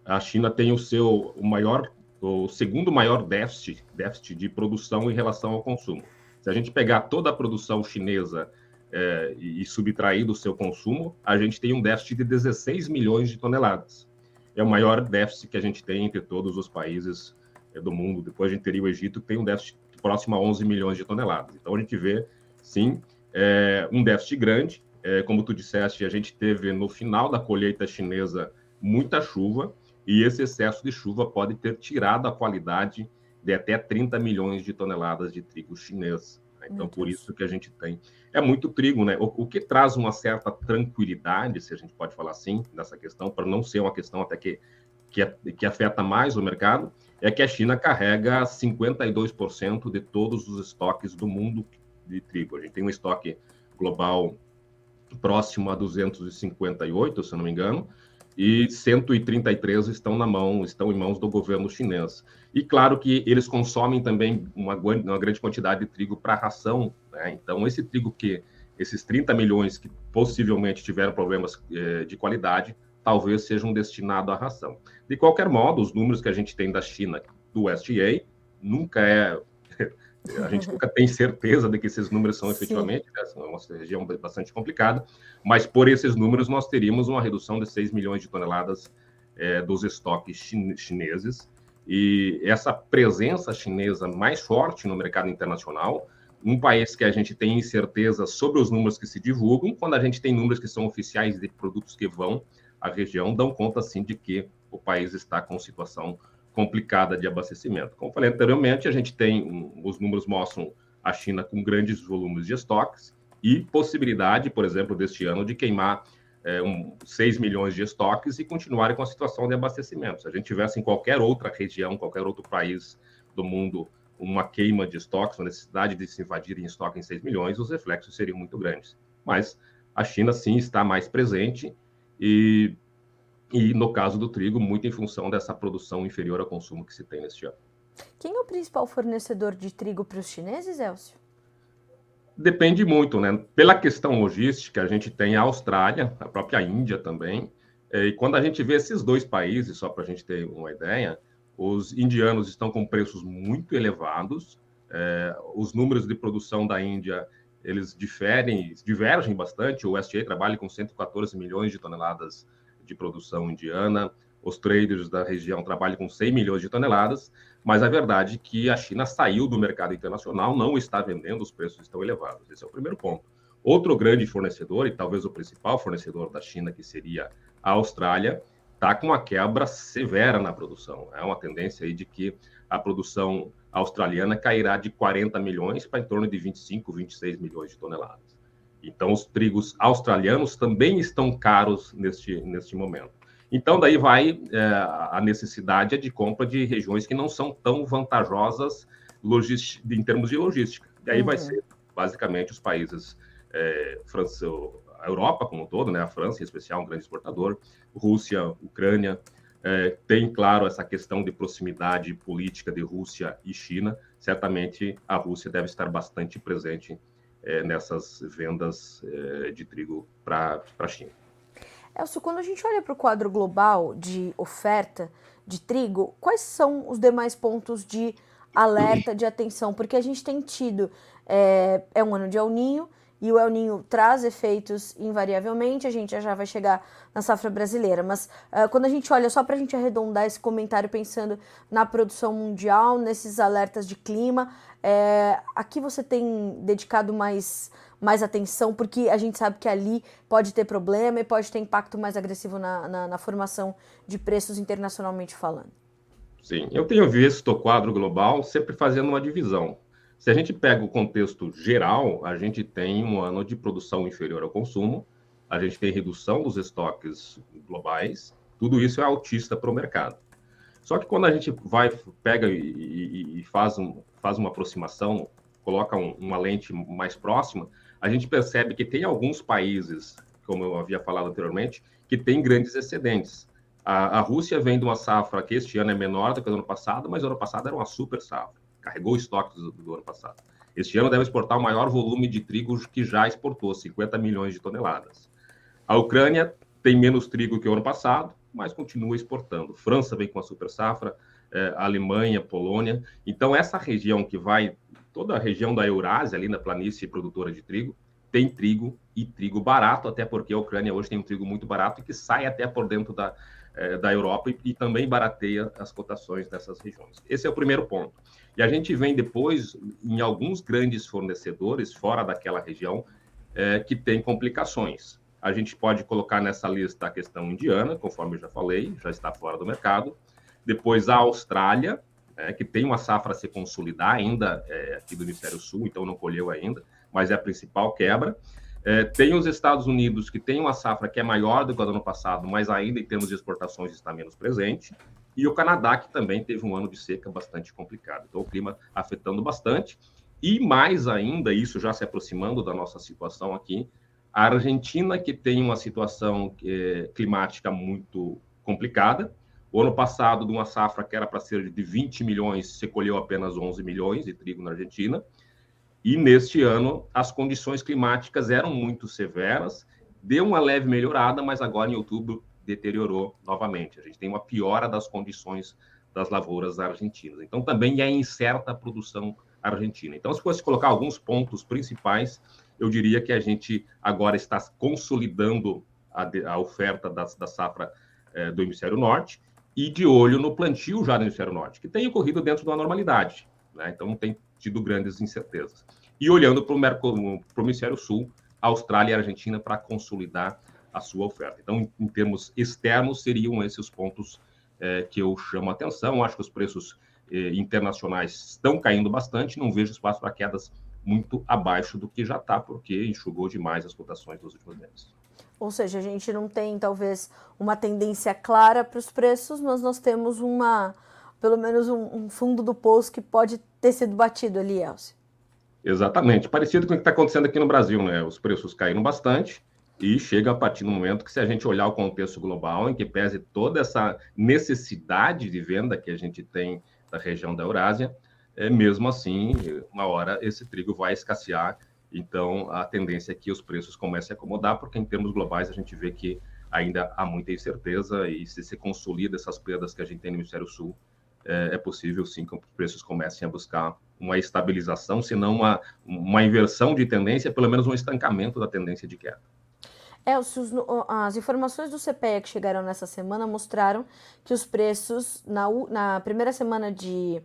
a China tem o seu o maior, o segundo maior déficit, déficit de produção em relação ao consumo. Se a gente pegar toda a produção chinesa é, e subtrair do seu consumo, a gente tem um déficit de 16 milhões de toneladas. É o maior déficit que a gente tem entre todos os países é, do mundo. Depois a gente teria o Egito, que tem um déficit próximo a 11 milhões de toneladas. Então, a gente vê, sim, é, um déficit grande. É, como tu disseste, a gente teve no final da colheita chinesa muita chuva, e esse excesso de chuva pode ter tirado a qualidade de até 30 milhões de toneladas de trigo chinês. Né? Então, por isso que a gente tem. É muito trigo, né? O, o, que traz uma certa tranquilidade, se a gente pode falar assim, nessa questão, para não ser uma questão até que, que, que afeta mais o mercado, é que a China carrega 52% de todos os estoques do mundo de trigo. A gente tem um estoque global próximo a 258, se não me engano, e 133 estão na mão, estão em mãos do governo chinês. E claro que eles consomem também uma, uma grande quantidade de trigo para ração. Né? Então, esse trigo que esses 30 milhões que possivelmente tiveram problemas eh, de qualidade, talvez sejam destinados à ração. De qualquer modo, os números que a gente tem da China, do STA, nunca é (laughs) a gente nunca tem certeza de que esses números são efetivamente, né? é uma região bastante complicada, mas por esses números nós teríamos uma redução de 6 milhões de toneladas é, dos estoques chineses, e essa presença chinesa mais forte no mercado internacional, um país que a gente tem incerteza sobre os números que se divulgam, quando a gente tem números que são oficiais de produtos que vão à região, dão conta, sim, de que o país está com situação complicada de abastecimento. Como falei anteriormente, a gente tem, os números mostram a China com grandes volumes de estoques e possibilidade, por exemplo, deste ano, de queimar é, um, 6 milhões de estoques e continuarem com a situação de abastecimento. Se a gente tivesse em qualquer outra região, qualquer outro país do mundo, uma queima de estoques, uma necessidade de se invadir em estoque em 6 milhões, os reflexos seriam muito grandes. Mas a China, sim, está mais presente e e no caso do trigo, muito em função dessa produção inferior ao consumo que se tem neste ano. Quem é o principal fornecedor de trigo para os chineses, Elcio? Depende muito, né? Pela questão logística, a gente tem a Austrália, a própria Índia também. E quando a gente vê esses dois países, só para a gente ter uma ideia, os indianos estão com preços muito elevados. É, os números de produção da Índia eles diferem, divergem bastante. O USDA trabalha com 114 milhões de toneladas de produção indiana, os traders da região trabalham com 100 milhões de toneladas, mas a verdade é que a China saiu do mercado internacional, não está vendendo, os preços estão elevados. Esse é o primeiro ponto. Outro grande fornecedor, e talvez o principal fornecedor da China, que seria a Austrália, está com uma quebra severa na produção. É uma tendência aí de que a produção australiana cairá de 40 milhões para em torno de 25, 26 milhões de toneladas. Então, os trigos australianos também estão caros neste, neste momento. Então, daí vai é, a necessidade de compra de regiões que não são tão vantajosas em termos de logística. E aí uhum. vai ser, basicamente, os países, é, França, a Europa como um todo, né? a França, em especial, um grande exportador, Rússia, Ucrânia, é, tem, claro, essa questão de proximidade política de Rússia e China. Certamente, a Rússia deve estar bastante presente é, nessas vendas é, de trigo para a China. Elcio, quando a gente olha para o quadro global de oferta de trigo, quais são os demais pontos de alerta, de atenção? Porque a gente tem tido, é, é um ano de El Ninho, e o El Ninho traz efeitos invariavelmente, a gente já vai chegar na safra brasileira. Mas uh, quando a gente olha, só para a gente arredondar esse comentário pensando na produção mundial, nesses alertas de clima, é, aqui você tem dedicado mais, mais atenção, porque a gente sabe que ali pode ter problema e pode ter impacto mais agressivo na, na, na formação de preços internacionalmente falando. Sim, eu tenho visto o quadro global sempre fazendo uma divisão. Se a gente pega o contexto geral, a gente tem um ano de produção inferior ao consumo, a gente tem redução dos estoques globais, tudo isso é altista para o mercado. Só que quando a gente vai, pega e, e, e faz, um, faz uma aproximação, coloca um, uma lente mais próxima, a gente percebe que tem alguns países, como eu havia falado anteriormente, que tem grandes excedentes. A, a Rússia vem de uma safra que este ano é menor do que o ano passado, mas o ano passado era uma super safra carregou estoques do, do, ano passado. Este ano deve exportar o maior volume de trigo que já exportou, 50 milhões de toneladas. A Ucrânia tem menos trigo que o ano passado, mas continua exportando. França vem com a super safra, eh, Alemanha, Polônia. Então, essa região que vai, toda a região da Eurásia, ali na planície produtora de trigo, tem trigo e trigo barato, até porque a Ucrânia hoje tem um trigo muito barato que sai até por dentro da, eh, da Europa e, e também barateia as cotações dessas regiões. Esse é o primeiro ponto. E a gente vem depois em alguns grandes fornecedores fora daquela região é, que tem complicações. A gente pode colocar nessa lista a questão indiana, conforme eu já falei, já está fora do mercado. Depois a Austrália, é, que tem uma safra a se consolidar ainda é, aqui do Hemisfério Sul, então não colheu ainda, mas é a principal quebra. É, tem os Estados Unidos, que tem uma safra que é maior do que do ano passado, mas ainda em termos de exportações está menos presente e o Canadá, que também teve um ano de seca bastante complicado. Então, o clima afetando bastante. E mais ainda, isso já se aproximando da nossa situação aqui, A Argentina, que tem uma situação é, climática muito complicada, o ano passado, de uma safra que era para ser de 20 milhões, se colheu apenas 11 milhões de trigo na Argentina. E neste ano, as condições climáticas eram muito severas, deu uma leve melhorada, mas agora em outubro deteriorou novamente. A gente tem uma piora das condições das lavouras argentinas. Então, também é incerta a produção argentina. Então, se fosse colocar alguns pontos principais, eu diria que a gente agora está consolidando a, a oferta da, da safra é, do hemisfério norte e de olho no plantio já no hemisfério norte, que tem ocorrido dentro da normalidade. Né? Então, não tem tido grandes incertezas. E olhando para o hemisfério sul, Austrália e Argentina para consolidar a sua oferta. Então, em, termos externos, seriam esses os pontos é, que eu chamo a atenção. Acho que os preços é, internacionais estão caindo bastante, não vejo espaço para quedas muito abaixo do que já está, porque enxugou demais as cotações dos últimos meses. Ou seja, a gente não tem talvez uma tendência clara para os preços, mas nós temos uma, pelo menos um, um, fundo do poço que pode ter sido batido ali, Elcio. Exatamente, parecido com o que está acontecendo aqui no Brasil, né? Os preços caíram bastante, e chega a partir do momento que, se a gente olhar o contexto global, em que pese toda essa necessidade de venda que a gente tem da região da Eurásia, é, mesmo assim, uma hora esse trigo vai escassear. Então, a tendência é que os preços comecem a acomodar, porque em termos globais a gente vê que ainda há muita incerteza e se se consolida essas perdas que a gente tem no Hemisfério Sul, é, é possível sim que os preços comecem a buscar uma estabilização, se não uma, uma inversão de tendência, pelo menos um estancamento da tendência de queda. Elcio, as informações do CPE que chegaram nessa semana mostraram que os preços na, na primeira semana de,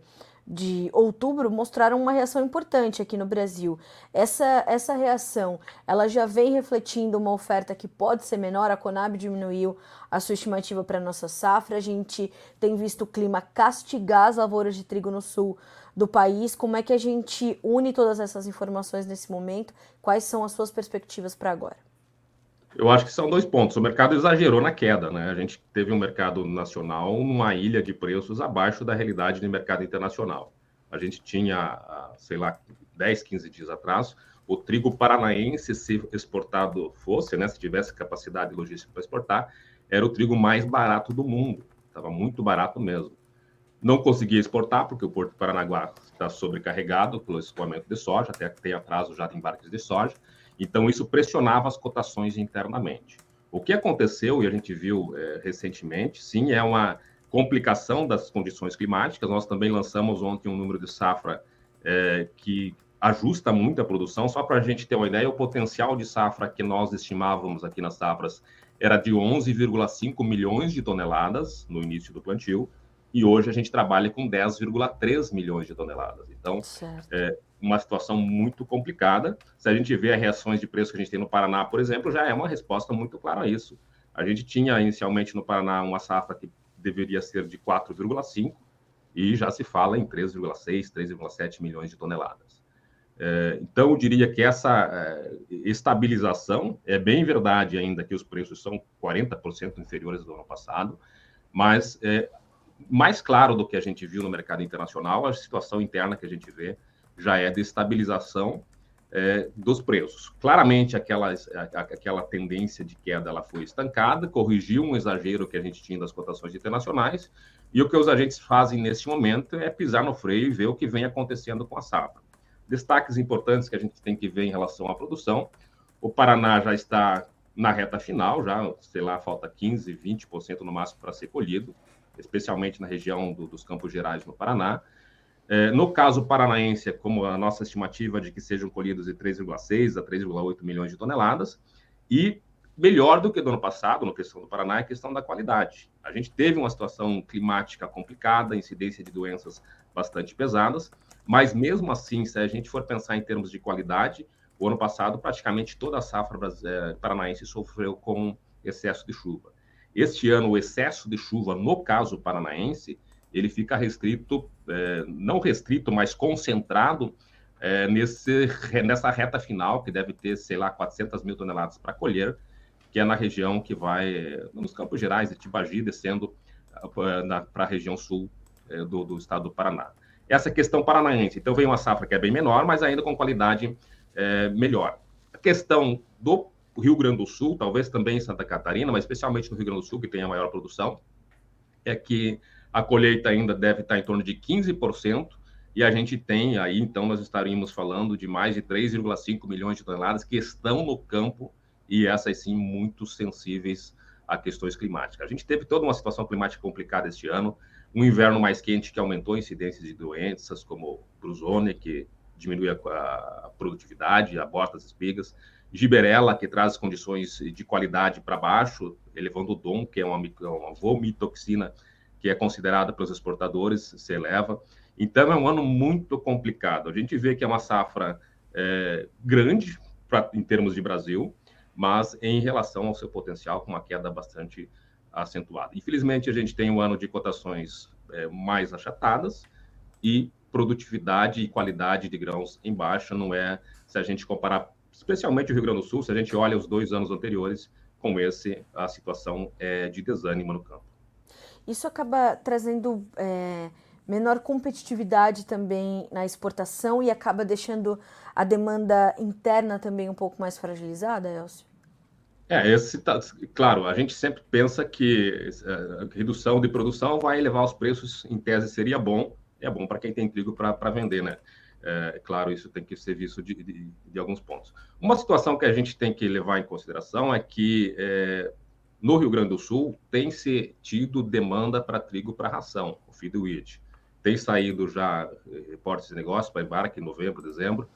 de outubro mostraram uma reação importante aqui no Brasil. Essa, essa reação, ela já vem refletindo uma oferta que pode ser menor. A Conab diminuiu a sua estimativa para nossa safra. A gente tem visto o clima castigar as lavouras de trigo no sul do país. Como é que a gente une todas essas informações nesse momento? Quais são as suas perspectivas para agora? Eu acho que são dois pontos. O mercado exagerou na queda, né? A gente teve um mercado nacional numa ilha de preços abaixo da realidade do mercado internacional. A gente tinha, sei lá, 10, 15 dias atrás, o trigo paranaense, se exportado fosse, né, se tivesse capacidade logística para exportar, era o trigo mais barato do mundo. Estava muito barato mesmo. Não conseguia exportar, porque o Porto Paranaguá está sobrecarregado pelo escoamento de soja, até tem atraso já de embarques de soja. Então, isso pressionava as cotações internamente. O que aconteceu, e a gente viu é, recentemente, sim, é uma complicação das condições climáticas. Nós também lançamos ontem um número de safra é, que ajusta muito a produção. Só para a gente ter uma ideia, o potencial de safra que nós estimávamos aqui nas safras era de 11,5 milhões de toneladas no início do plantio, e hoje a gente trabalha com 10,3 milhões de toneladas. Então, é, uma situação muito complicada. Se a gente vê as reações de preço que a gente tem no Paraná, por exemplo, já é uma resposta muito clara a isso. A gente tinha inicialmente no Paraná uma safra que deveria ser de 4,5 e já se fala em 3,6, 3,7 milhões de toneladas. É, então, eu diria que essa é, estabilização é bem verdade ainda que os preços são 40% inferiores do ano passado, mas é, mais claro do que a gente viu no mercado internacional, a situação interna que a gente vê já é de estabilização é, dos preços. Claramente, aquela, aquela tendência de queda ela foi estancada, corrigiu um exagero que a gente tinha das cotações internacionais, e o que os agentes fazem nesse momento é pisar no freio e ver o que vem acontecendo com a safra. Destaques importantes que a gente tem que ver em relação à produção: o Paraná já está na reta final, já, sei lá, falta 15, 20% no máximo para ser colhido, especialmente na região do, dos Campos Gerais no Paraná. É, no caso paranaense, como a nossa estimativa de que sejam colhidos de 3,6 a 3,8 milhões de toneladas, e melhor do que do ano passado, na questão do Paraná, é a questão da qualidade. A gente teve uma situação climática complicada, incidência de doenças bastante pesadas, mas mesmo assim, se a gente for pensar em termos de qualidade, o ano passado praticamente toda a safra é, paranaense sofreu com excesso de chuva. Este ano, o excesso de chuva, no caso paranaense, ele fica restrito, é, não restrito, mas concentrado é, nesse, nessa reta final, que deve ter, sei lá, 400 mil toneladas para colher, que é na região que vai, nos Campos Gerais, de Tibagi, descendo é, para a região sul é, do, do, estado do Paraná. Essa questão paranaense. Então, vem uma safra que é bem menor, mas ainda com qualidade é, melhor. A questão do Rio Grande do Sul, talvez também em Santa Catarina, mas especialmente no Rio Grande do Sul, que tem a maior produção, é que a colheita ainda deve estar em torno de 15%, e a gente tem aí, então, nós estaríamos falando de mais de 3,5 milhões de toneladas que estão no campo, e essas sim muito sensíveis a questões climáticas. A gente teve toda uma situação climática complicada este ano, um inverno mais quente que aumentou a incidência de doenças como brusone, que diminui a, a produtividade, aborta as espigas, giberela, que traz condições de qualidade para baixo, elevando o DOM, que é uma, uma vomitoxina que é considerada pelos exportadores, se eleva. Então, é um ano muito complicado. A gente vê que é uma safra é, grande pra, em termos de Brasil, mas em relação ao seu potencial, com uma queda bastante acentuada. Infelizmente, a gente tem um ano de cotações é, mais achatadas e produtividade e qualidade de grãos em baixa. Não é, se a gente comparar, especialmente o Rio Grande do Sul, se a gente olha os dois anos anteriores, com esse, a situação é de desânimo no campo. Isso acaba trazendo é, menor competitividade também na exportação e acaba deixando a demanda interna também um pouco mais fragilizada, Elcio? É, esse tá, claro, a gente sempre pensa que a é, redução de produção vai elevar os preços, em tese seria bom, é bom para quem tem trigo para vender, né? É, claro, isso tem que ser visto de, de, de, alguns pontos. Uma situação que a gente tem que levar em consideração é que é, no Rio Grande do Sul, tem se tido demanda para trigo para ração, o feed wheat. Tem saído já eh, reportes de negócio para embarque em novembro, dezembro,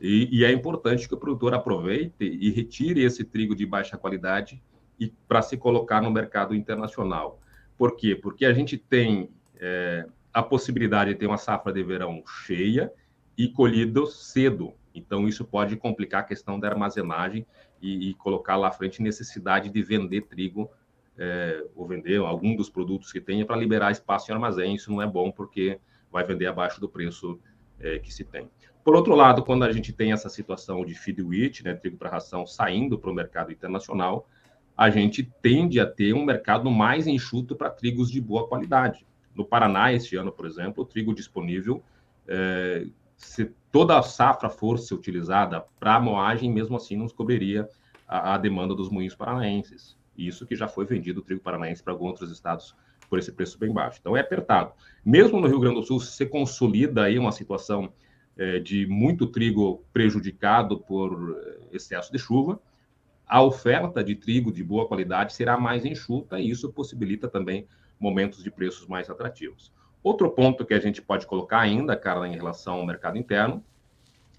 e, e, é importante que o produtor aproveite e retire esse trigo de baixa qualidade e para se colocar no mercado internacional. Por quê? Porque a gente tem é, a possibilidade de ter uma safra de verão cheia e colhido cedo. Então, isso pode complicar a questão da armazenagem e, e colocar lá à frente necessidade de vender trigo é, ou vender algum dos produtos que tenha para liberar espaço em armazém. Isso não é bom porque vai vender abaixo do preço é, que se tem. Por outro lado, quando a gente tem essa situação de feed wheat, né, trigo para ração, saindo para o mercado internacional, a gente tende a ter um mercado mais enxuto para trigos de boa qualidade. No Paraná, este ano, por exemplo, o trigo disponível é, se toda a safra fosse utilizada para moagem, mesmo assim não cobriria a, a, demanda dos moinhos paranaenses. Isso que já foi vendido o trigo paranaense para alguns outros estados por esse preço bem baixo. Então é apertado. Mesmo no Rio Grande do Sul, se consolida aí uma situação é, de muito trigo prejudicado por é, excesso de chuva, a oferta de trigo de boa qualidade será mais enxuta e isso possibilita também momentos de preços mais atrativos. Outro ponto que a gente pode colocar ainda, Carla, em relação ao mercado interno,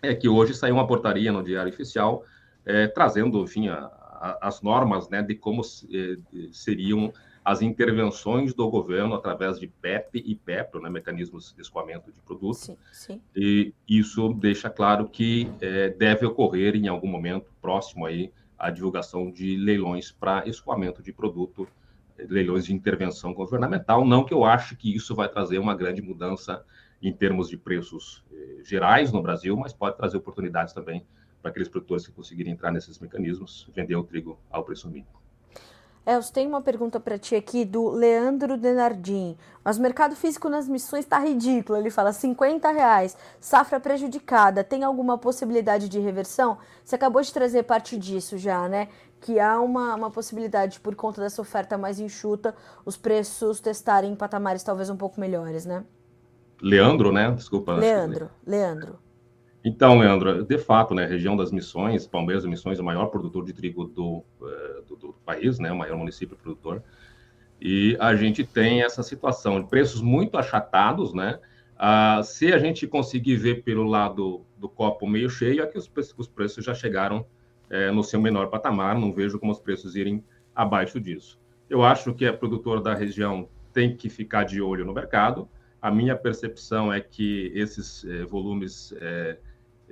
é que hoje saiu uma portaria no Diário Oficial é, trazendo, enfim, a, a, as normas né, de como é, seriam as intervenções do governo através de PEP e PEPRO, né, mecanismos de escoamento de produtos. Sim, sim. E isso deixa claro que é, deve ocorrer em algum momento próximo aí a divulgação de leilões para escoamento de produto leilões de intervenção governamental. Não que eu ache que isso vai trazer uma grande mudança em termos de preços eh, gerais no Brasil, mas pode trazer oportunidades também para aqueles produtores que conseguirem entrar nesses mecanismos, vender o trigo ao preço mínimo. Elcio, tem uma pergunta para ti aqui do Leandro Denardim. Mas o mercado físico nas missões está ridículo. Ele fala 50 reais, safra prejudicada. Tem alguma possibilidade de reversão? Você acabou de trazer parte disso já, né? que há uma, uma possibilidade, por conta dessa oferta mais enxuta, os preços testarem patamares talvez um pouco melhores, né? Leandro, né? Desculpa. Leandro, Leandro. Então, Leandro, de fato, né, região das Missões, Palmeiras das Missões é o maior produtor de trigo do, eh, do, do, país, né, o maior município produtor, e a gente tem essa situação de preços muito achatados, né, ah, se a gente conseguir ver pelo lado do copo meio cheio, é que os, os preços já chegaram é, no seu menor patamar, não vejo como os preços irem abaixo disso. Eu acho que a produtora da região tem que ficar de olho no mercado. A minha percepção é que esses é, volumes é,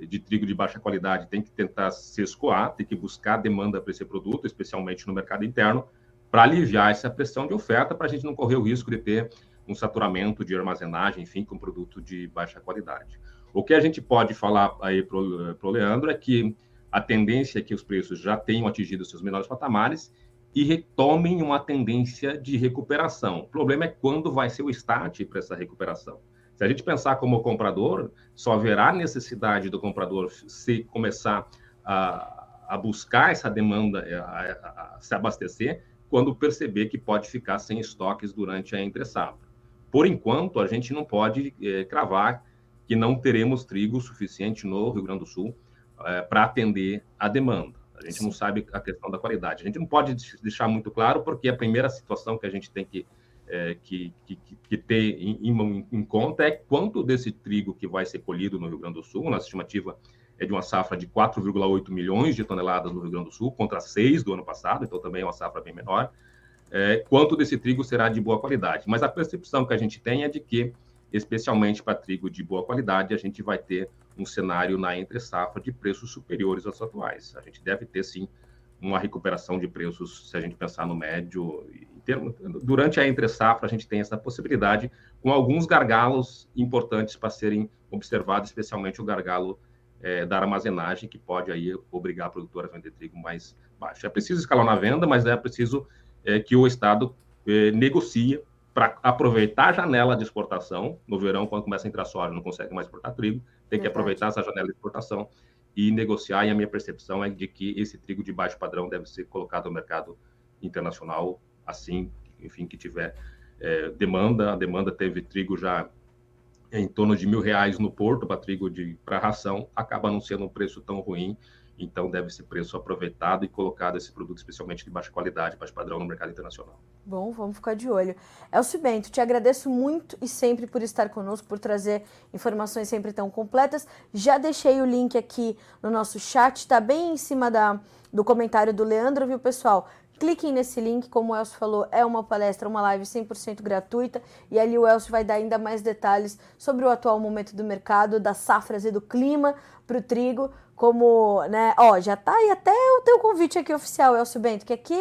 de trigo de baixa qualidade tem que tentar se escoar, tem que buscar demanda para esse produto, especialmente no mercado interno, para aliviar essa pressão de oferta, para a gente não correr o risco de ter um saturamento de armazenagem, enfim, com produto de baixa qualidade. O que a gente pode falar aí para o Leandro é que a tendência é que os preços já tenham atingido seus menores patamares e retomem uma tendência de recuperação. O problema é quando vai ser o start para essa recuperação. Se a gente pensar como comprador, só haverá necessidade do comprador se começar a, a, buscar essa demanda, é, a, a, se abastecer, quando perceber que pode ficar sem estoques durante a entre safra. Por enquanto, a gente não pode é, cravar que não teremos trigo suficiente no Rio Grande do Sul é, para atender a demanda. A gente Sim. não sabe a questão da qualidade. A gente não pode deixar muito claro, porque a primeira situação que a gente tem que, é, que, que, que, ter em, em, em, conta é quanto desse trigo que vai ser colhido no Rio Grande do Sul. Nossa estimativa é de uma safra de 4,8 milhões de toneladas no Rio Grande do Sul, contra 6 do ano passado, então também é uma safra bem menor. É, quanto desse trigo será de boa qualidade? Mas a percepção que a gente tem é de que, especialmente para trigo de boa qualidade, a gente vai ter um cenário na entre safra de preços superiores aos atuais. A gente deve ter sim uma recuperação de preços, se a gente pensar no médio. durante a entre safra, a gente tem essa possibilidade, com alguns gargalos importantes para serem observados, especialmente o gargalo é, da armazenagem, que pode aí obrigar a produtora a vender trigo mais baixo. É preciso escalar na venda, mas é preciso é, que o Estado é, negocie para aproveitar a janela de exportação. No verão, quando começa a entrar soja, não consegue mais exportar trigo, tem que aproveitar essa janela de exportação e negociar. E a minha percepção é de que esse trigo de baixo padrão deve ser colocado no mercado internacional assim, enfim, que tiver é, demanda. A demanda teve trigo já em torno de mil reais no porto para trigo para ração, acaba não sendo um preço tão ruim. Então, deve ser preço aproveitado e colocado esse produto, especialmente de baixa qualidade, baixo padrão, no mercado internacional. Bom, vamos ficar de olho. Elcio Bento, te agradeço muito e sempre por estar conosco, por trazer informações sempre tão completas. Já deixei o link aqui no nosso chat, está bem em cima da, do comentário do Leandro, viu, pessoal? Cliquem nesse link, como o Elcio falou, é uma palestra, uma live 100% gratuita e ali o Elcio vai dar ainda mais detalhes sobre o atual momento do mercado, das safras e do clima para o trigo, como, né, ó, já tá aí até o teu convite aqui oficial, Elcio Bento, que aqui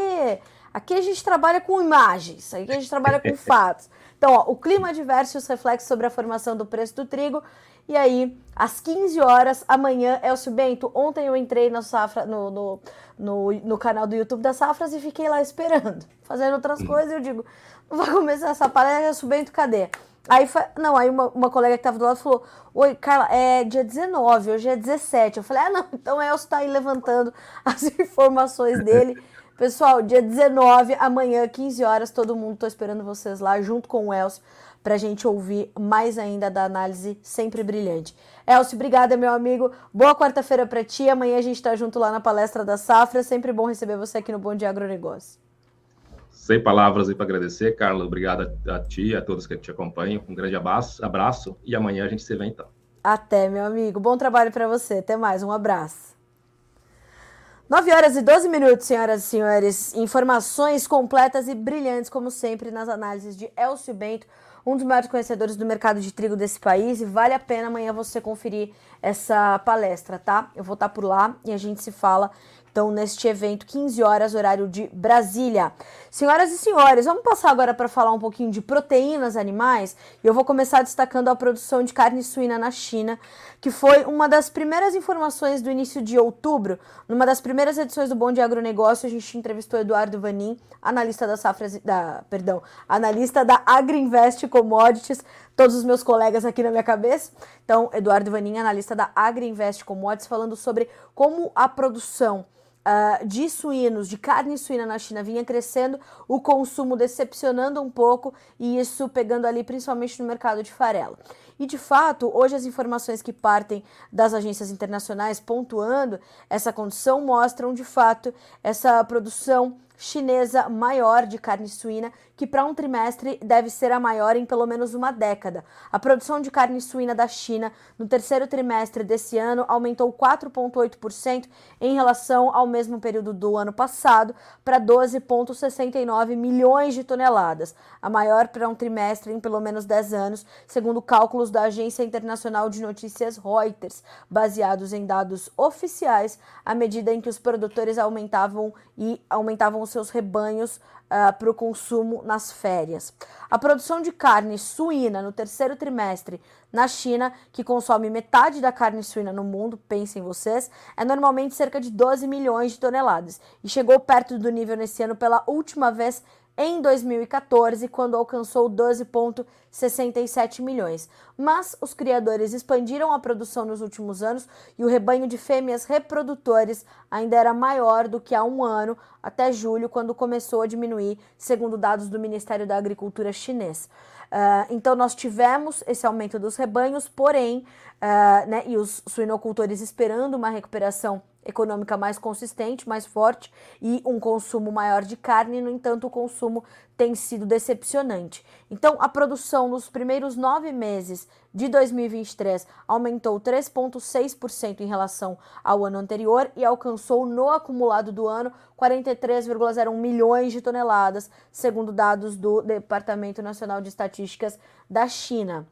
Aqui a gente trabalha com imagens, aqui a gente trabalha com (laughs) fatos. Então, ó, o clima adverso e os reflexos sobre a formação do preço do trigo. E aí, às 15 horas, amanhã, Elcio Bento, ontem eu entrei na safra, no, no, no, no canal do YouTube das Safras e fiquei lá esperando, fazendo outras coisas. E eu digo, não vai começar essa palestra, Elcio Bento, cadê? Aí, não, aí uma, uma colega que estava do lado falou: Oi, Carla, é dia 19, hoje é 17. Eu falei: Ah, não, (laughs) então o Elcio tá aí levantando (laughs) as informações dele. Pessoal, dia 19, amanhã, 15 horas, todo mundo, tô esperando vocês lá, junto com o Elcio, pra gente ouvir mais ainda da análise sempre brilhante. Elcio, obrigada, meu amigo. Boa quarta-feira para ti. Amanhã a gente tá junto lá na palestra da Safra. Sempre bom receber você aqui no Bom Dia Agronegócio. Sem palavras aí para agradecer, Carla. Obrigado a ti e a todos que te acompanham. Um grande abraço, abraço e amanhã a gente se vê então. Até, meu amigo. Bom trabalho para você. Até mais. Um abraço. 9 horas e 12 minutos, senhoras e senhores. Informações completas e brilhantes, como sempre, nas análises de Elcio Bento, um dos maiores conhecedores do mercado de trigo desse país. E vale a pena amanhã você conferir essa palestra, tá? Eu vou estar por lá e a gente se fala então neste evento, 15 horas, horário de Brasília. Senhoras e senhores, vamos passar agora para falar um pouquinho de proteínas animais. E eu vou começar destacando a produção de carne suína na China, que foi uma das primeiras informações do início de outubro. Numa das primeiras edições do Bom de Agronegócio, a gente entrevistou Eduardo Vanin, analista da safras, da, perdão, analista da Agriinvest Commodities, todos os meus colegas aqui na minha cabeça. Então, Eduardo Vanin, analista da Agriinvest Commodities, falando sobre como a produção uh, de suínos, de carne suína na China vinha crescendo, o consumo decepcionando um pouco e isso pegando ali principalmente no mercado de farelo. E de fato, hoje as informações que partem das agências internacionais pontuando essa condição mostram de fato essa produção chinesa maior de carne suína, que para um trimestre deve ser a maior em pelo menos uma década. A produção de carne suína da China no terceiro trimestre desse ano aumentou 4,8% em relação ao mesmo período do ano passado, para 12,69 milhões de toneladas, a maior para um trimestre em pelo menos 10 anos, segundo cálculos da Agência Internacional de Notícias Reuters, baseados em dados oficiais, à medida em que os produtores aumentavam e aumentavam os seus rebanhos uh, para o consumo nas férias. A produção de carne suína no terceiro trimestre na China, que consome metade da carne suína no mundo, pensem vocês, é normalmente cerca de 12 milhões de toneladas e chegou perto do nível nesse ano pela última vez em 2014, quando alcançou 12,67 milhões. Mas os criadores expandiram a produção nos últimos anos e o rebanho de fêmeas reprodutores ainda era maior do que há um ano, até julho, quando começou a diminuir, segundo dados do Ministério da Agricultura chinês. Uh, então, nós tivemos esse aumento dos rebanhos, porém, uh, né, e os suinocultores esperando uma recuperação econômica mais consistente, mais forte e um consumo maior de carne, no entanto, o consumo tem sido decepcionante. Então, a produção nos primeiros nove meses de 2023 aumentou 3,6% em relação ao ano anterior e alcançou no acumulado do ano 43,01 milhões de toneladas, segundo dados do Departamento Nacional de Estatísticas da China.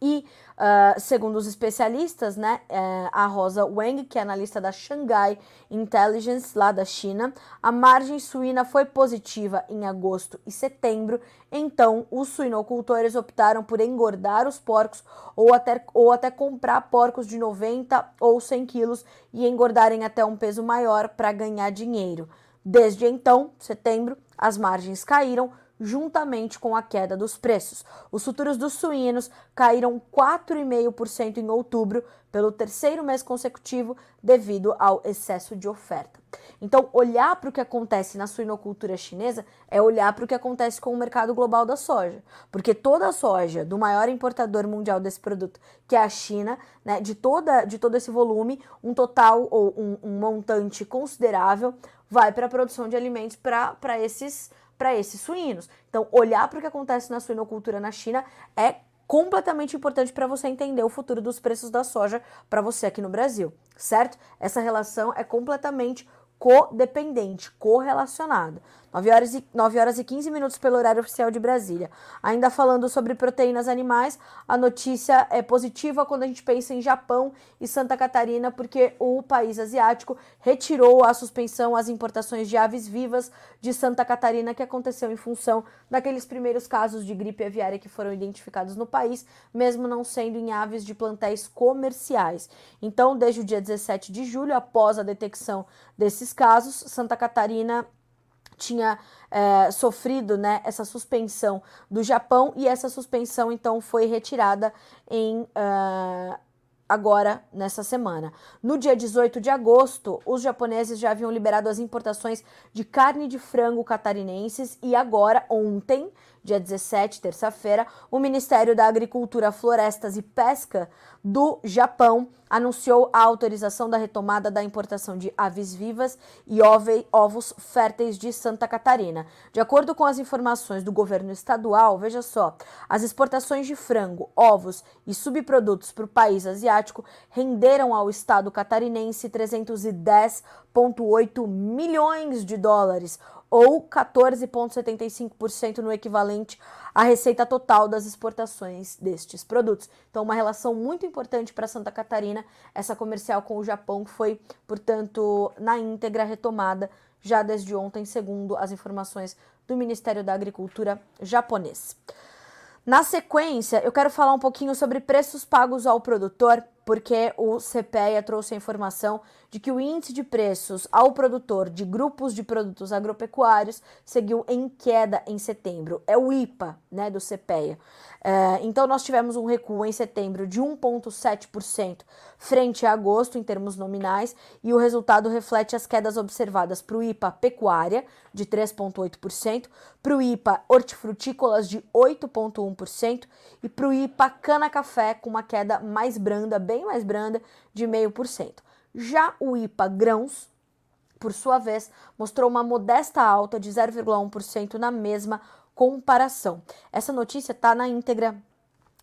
E, uh, segundo os especialistas, né, é, a Rosa Wang, que é analista da Shanghai Intelligence, lá da China, a margem suína foi positiva em agosto e setembro, então os suinocultores optaram por engordar os porcos ou até, ou até comprar porcos de 90 ou 100 quilos e engordarem até um peso maior para ganhar dinheiro. Desde então, setembro, as margens caíram, juntamente com a queda dos preços. Os futuros dos suínos caíram 4,5% em outubro, pelo terceiro mês consecutivo, devido ao excesso de oferta. Então, olhar para o que acontece na suinocultura chinesa é olhar para o que acontece com o mercado global da soja, porque toda a soja do maior importador mundial desse produto, que é a China, né, de, toda, de todo esse volume, um total ou um, um montante considerável vai para a produção de alimentos para esses para esses suínos. Então, olhar para o que acontece na suinocultura na China é completamente importante para você entender o futuro dos preços da soja para você aqui no Brasil, certo? Essa relação é completamente codependente, correlacionada. 9 horas, e, 9 horas e 15 minutos pelo horário oficial de Brasília. Ainda falando sobre proteínas animais, a notícia é positiva quando a gente pensa em Japão e Santa Catarina, porque o país asiático retirou a suspensão às importações de aves vivas de Santa Catarina, que aconteceu em função daqueles primeiros casos de gripe aviária que foram identificados no país, mesmo não sendo em aves de plantéis comerciais. Então, desde o dia 17 de julho, após a detecção desses casos, Santa Catarina tinha é, sofrido né, essa suspensão do Japão e essa suspensão então foi retirada em uh, agora nessa semana. No dia 18 de agosto, os japoneses já haviam liberado as importações de carne de frango catarinenses e agora, ontem, dia 17, terça-feira, o Ministério da Agricultura, Florestas e Pesca do Japão anunciou a autorização da retomada da importação de aves vivas e ovos férteis de Santa Catarina. De acordo com as informações do governo estadual, veja só, as exportações de frango, ovos e subprodutos para o país asiático renderam ao estado catarinense 310,8 milhões de dólares, ou 14,75% no equivalente à receita total das exportações destes produtos. Então, uma relação muito importante para Santa Catarina, essa comercial com o Japão, que foi, portanto, na íntegra retomada já desde ontem, segundo as informações do Ministério da Agricultura japonês. Na sequência, eu quero falar um pouquinho sobre preços pagos ao produtor, porque o CPEA trouxe a informação de que o índice de preços ao produtor de grupos de produtos agropecuários seguiu em queda em setembro. É o IPA né, do CPEA. É, então, nós tivemos um recuo em setembro de 1,7% frente a agosto, em termos nominais, e o resultado reflete as quedas observadas para o IPA pecuária, de 3,8%, para o IPA hortifrutícolas, de 8,1%, e para o IPA cana-café, com uma queda mais branda, bem mais branda, de 0,5%. Já o IPA grãos, por sua vez, mostrou uma modesta alta de 0,1% na mesma comparação. Essa notícia está na íntegra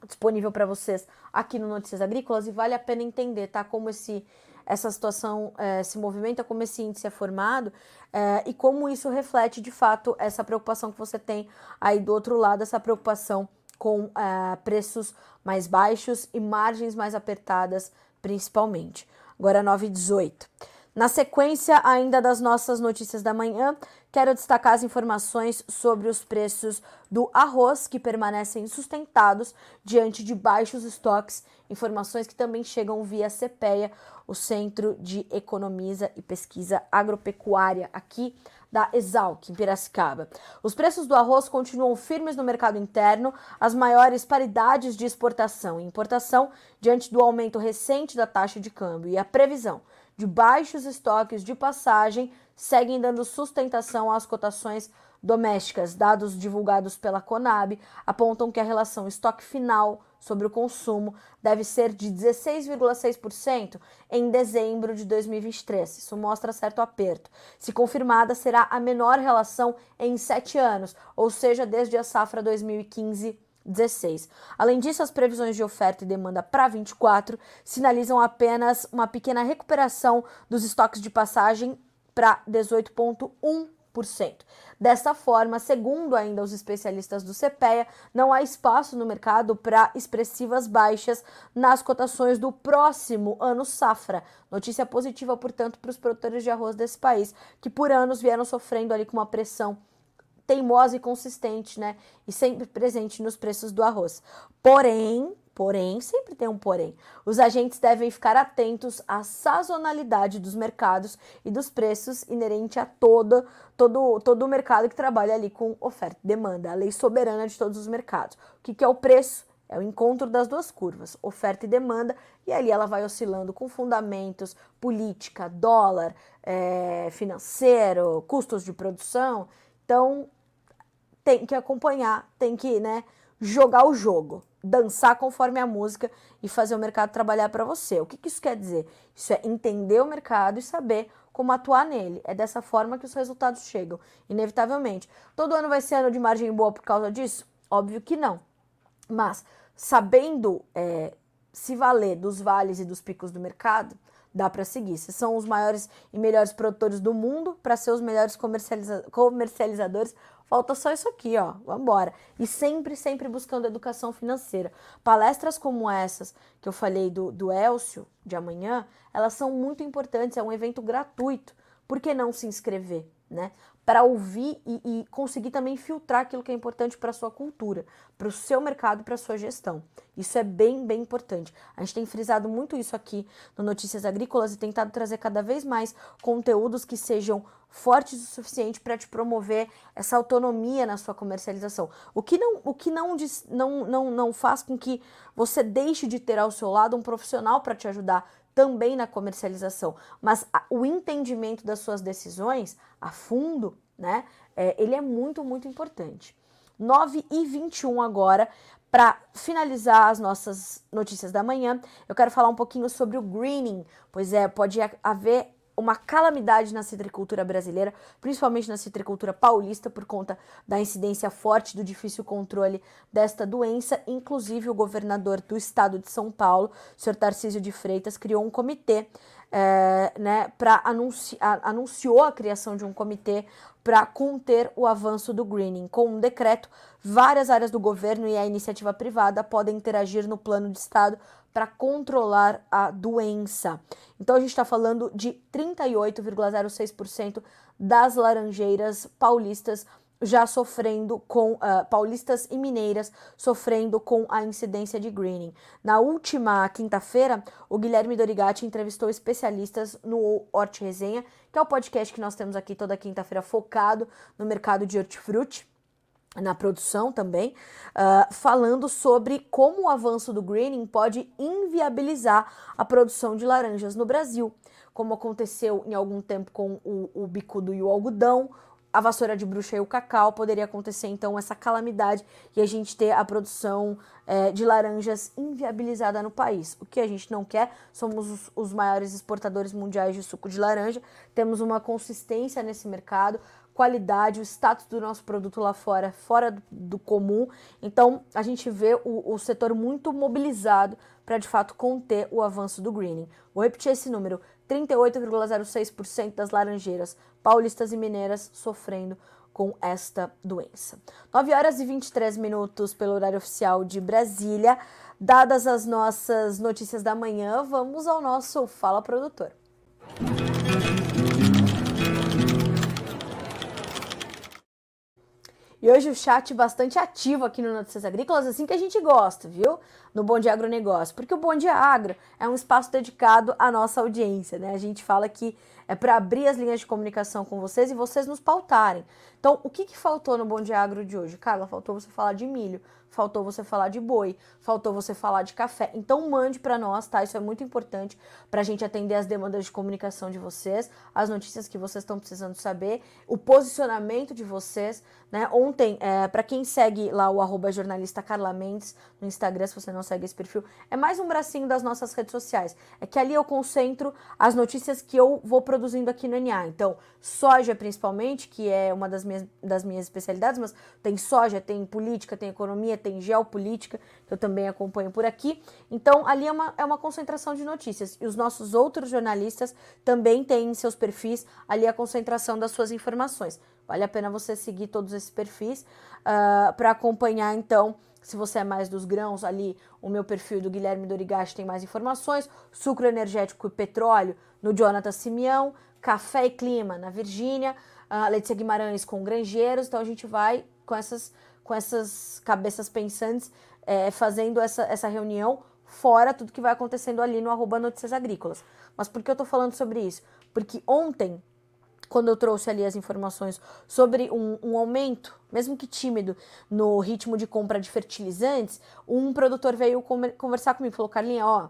disponível para vocês aqui no Notícias Agrícolas e vale a pena entender, tá? Como esse essa situação é, se movimenta, como esse índice é formado é, e como isso reflete de fato essa preocupação que você tem aí do outro lado, essa preocupação com é, preços mais baixos e margens mais apertadas, principalmente. Agora 9,18. Na sequência, ainda das nossas notícias da manhã, quero destacar as informações sobre os preços do arroz, que permanecem sustentados diante de baixos estoques, informações que também chegam via CPEA, o Centro de Economia e Pesquisa Agropecuária, aqui da Exalc, em Piracicaba. Os preços do arroz continuam firmes no mercado interno, as maiores paridades de exportação e importação diante do aumento recente da taxa de câmbio e a previsão de baixos estoques de passagem seguem dando sustentação às cotações domésticas. Dados divulgados pela Conab apontam que a relação estoque final sobre o consumo deve ser de 16,6% em dezembro de 2023. Isso mostra certo aperto. Se confirmada, será a menor relação em sete anos, ou seja, desde a safra 2015 16. Além disso, as previsões de oferta e demanda para 24 sinalizam apenas uma pequena recuperação dos estoques de passagem para 18,1%. Dessa forma, segundo ainda os especialistas do CPEA, não há espaço no mercado para expressivas baixas nas cotações do próximo ano safra. Notícia positiva, portanto, para os produtores de arroz desse país, que por anos vieram sofrendo ali com uma pressão teimosa e consistente, né? E sempre presente nos preços do arroz. Porém, porém, sempre tem um porém. Os agentes devem ficar atentos à sazonalidade dos mercados e dos preços inerente a todo, todo, todo o mercado que trabalha ali com oferta e demanda, a lei soberana de todos os mercados. O que, que é o preço? É o encontro das duas curvas, oferta e demanda, e ali ela vai oscilando com fundamentos, política, dólar, é, financeiro, custos de produção. Então, tem que acompanhar, tem que, né, jogar o jogo, dançar conforme a música e fazer o mercado trabalhar para você. O que, que isso quer dizer? Isso é entender o mercado e saber como atuar nele. É dessa forma que os resultados chegam, inevitavelmente. Todo ano vai ser ano de margem boa por causa disso? Óbvio que não. Mas sabendo é, se valer dos vales e dos picos do mercado, dá para seguir. Se são os maiores e melhores produtores do mundo, para ser os melhores comercializa comercializadores, falta só isso aqui, ó. Vambora. E sempre, sempre buscando educação financeira. Palestras como essas que eu falei do, do Elcio de amanhã, elas são muito importantes, é um evento gratuito. Por que não se inscrever? Né? Para ouvir e, e, conseguir também filtrar aquilo que é importante para a sua cultura, para o seu mercado, para a sua gestão. Isso é bem, bem importante. A gente tem frisado muito isso aqui no Notícias Agrícolas e tentado trazer cada vez mais conteúdos que sejam fortes o suficiente para te promover essa autonomia na sua comercialização. O que não, o que não, não, não, não faz com que você deixe de ter ao seu lado um profissional para te ajudar também na comercialização, mas o entendimento das suas decisões a fundo, né, é, ele é muito, muito importante. 9 e 21 agora, para finalizar as nossas notícias da manhã, eu quero falar um pouquinho sobre o greening, pois é, pode haver uma calamidade na citricultura brasileira, principalmente na citricultura paulista, por conta da incidência forte do difícil controle desta doença. Inclusive, o governador do estado de São Paulo, senhor Tarcísio de Freitas, criou um comitê, é, né, para anunci anunciou a criação de um comitê para conter o avanço do greening. Com um decreto, várias áreas do governo e a iniciativa privada podem interagir no plano de estado para controlar a doença. Então a gente está falando de 38,06% das laranjeiras paulistas já sofrendo com uh, paulistas e mineiras sofrendo com a incidência de greening. Na última quinta-feira, o Guilherme Dorigatti entrevistou especialistas no Horti Resenha, que é o podcast que nós temos aqui toda quinta-feira focado no mercado de hortifruti na produção também, uh, falando sobre como o avanço do greening pode inviabilizar a produção de laranjas no Brasil, como aconteceu em algum tempo com o, o bicudo e o algodão, a vassoura de bruxa e o cacau, poderia acontecer então essa calamidade e a gente ter a produção é, de laranjas inviabilizada no país. O que a gente não quer, somos os, os maiores exportadores mundiais de suco de laranja, temos uma consistência nesse mercado, qualidade, o status do nosso produto lá fora, fora do, do comum. Então, a gente vê o, o setor muito mobilizado para de fato conter o avanço do greening. Vou repetir esse número: 38,06% das laranjeiras paulistas e mineiras sofrendo com esta doença. 9 horas e 23 minutos pelo horário oficial de Brasília. Dadas as nossas notícias da manhã, vamos ao nosso Fala Produtor. E hoje o chat bastante ativo aqui no Notícias Agrícolas, assim que a gente gosta, viu? No Bom Dia Agronegócio. Porque o Bom Dia Agro é um espaço dedicado à nossa audiência, né? A gente fala que é para abrir as linhas de comunicação com vocês e vocês nos pautarem. Então, o que, que faltou no Bom Dia Agro de hoje? Carla, faltou você falar de milho, faltou você falar de boi, faltou você falar de café. Então, mande para nós, tá? Isso é muito importante para a gente atender as demandas de comunicação de vocês, as notícias que vocês estão precisando saber, o posicionamento de vocês, né? Ontem, é, para quem segue lá o arroba jornalista Carla Mendes no Instagram, se você não segue esse perfil, é mais um bracinho das nossas redes sociais. É que ali eu concentro as notícias que eu vou produzindo aqui no NA. Então, soja principalmente, que é uma das minhas, das minhas especialidades, mas tem soja, tem política, tem economia, tem geopolítica, que eu também acompanho por aqui. Então, ali é uma, é uma concentração de notícias. E os nossos outros jornalistas também têm em seus perfis ali a concentração das suas informações. Vale a pena você seguir todos esses perfis uh, ah, para acompanhar, então, se você é mais dos grãos, ali o meu perfil do Guilherme Dorigachi tem mais informações. Sucro energético e petróleo no Jonathan Simeão. Café e clima na Virgínia. Uh, Letícia Guimarães com granjeiros. Então a gente vai com essas, com essas cabeças pensantes é, fazendo essa, essa reunião fora tudo que vai acontecendo ali no arroba Notícias Agrícolas. Mas por que eu tô falando sobre isso? Porque ontem quando eu trouxe ali as informações sobre um, um, aumento, mesmo que tímido, no ritmo de compra de fertilizantes, um produtor veio conversar comigo, falou, Carlinha, ó,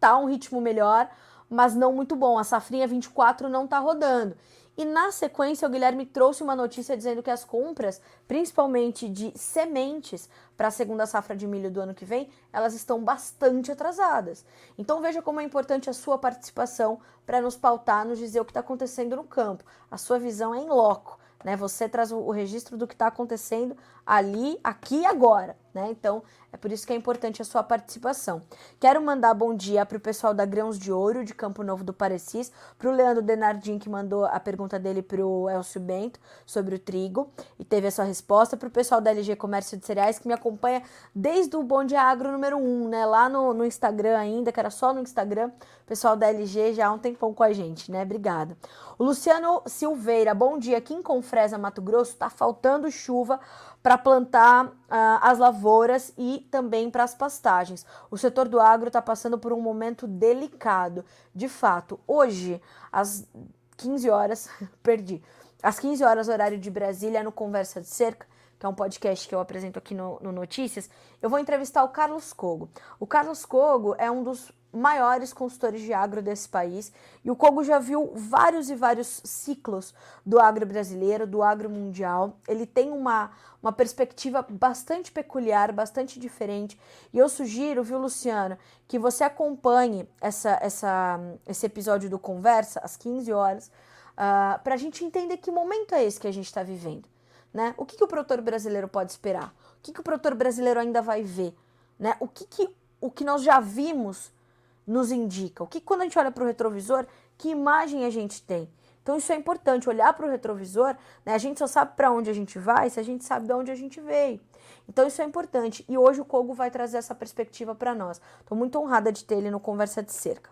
tá um ritmo melhor, mas não muito bom, a safrinha 24 não tá rodando. E na sequência, o Guilherme trouxe uma notícia dizendo que as compras, principalmente de sementes para a segunda safra de milho do ano que vem, elas estão bastante atrasadas. Então veja como é importante a sua participação para nos pautar, nos dizer o que está acontecendo no campo. A sua visão é em loco. Né? Você traz o, registro do que está acontecendo ali, aqui e agora. Né? Então, é por isso que é importante a sua participação. Quero mandar bom dia para o pessoal da Grãos de Ouro, de Campo Novo do Parecis, para o Leandro Denardim, que mandou a pergunta dele para o Elcio Bento sobre o trigo e teve a sua resposta, para o pessoal da LG Comércio de Cereais, que me acompanha desde o Bom Dia Agro número 1, né? lá no, no Instagram ainda, que era só no Instagram, o pessoal da LG já há um tempão com a gente, né? Obrigada. O Luciano Silveira, bom dia. Aqui em Confresa, Mato Grosso, está faltando chuva para plantar uh, as lavouras e também para as pastagens. O setor do agro está passando por um momento delicado. De fato, hoje, às 15 horas, (laughs) perdi, às 15 horas, horário de Brasília, no Conversa de Cerca, que é um podcast que eu apresento aqui no, no Notícias, eu vou entrevistar o Carlos Cogo. O Carlos Cogo é um dos maiores consultores de agro desse país. E o Kogo já viu vários e vários ciclos do agro brasileiro, do agro mundial. Ele tem uma, uma perspectiva bastante peculiar, bastante diferente. E eu sugiro, viu, Luciano, que você acompanhe essa, essa, esse episódio do Conversa, às 15 horas, uh, ah, para a gente entender que momento é esse que a gente está vivendo. Né? O que, que o produtor brasileiro pode esperar? O que, que o produtor brasileiro ainda vai ver? Né? O que, que o que nós já vimos nos indica? O que quando a gente olha para o retrovisor, que imagem a gente tem? Então isso é importante, olhar para o retrovisor, né? A gente só sabe para onde a gente vai se a gente sabe de onde a gente veio. Então isso é importante. E hoje o Kogo vai trazer essa perspectiva para nós. Estou muito honrada de ter ele no Conversa de Cerca.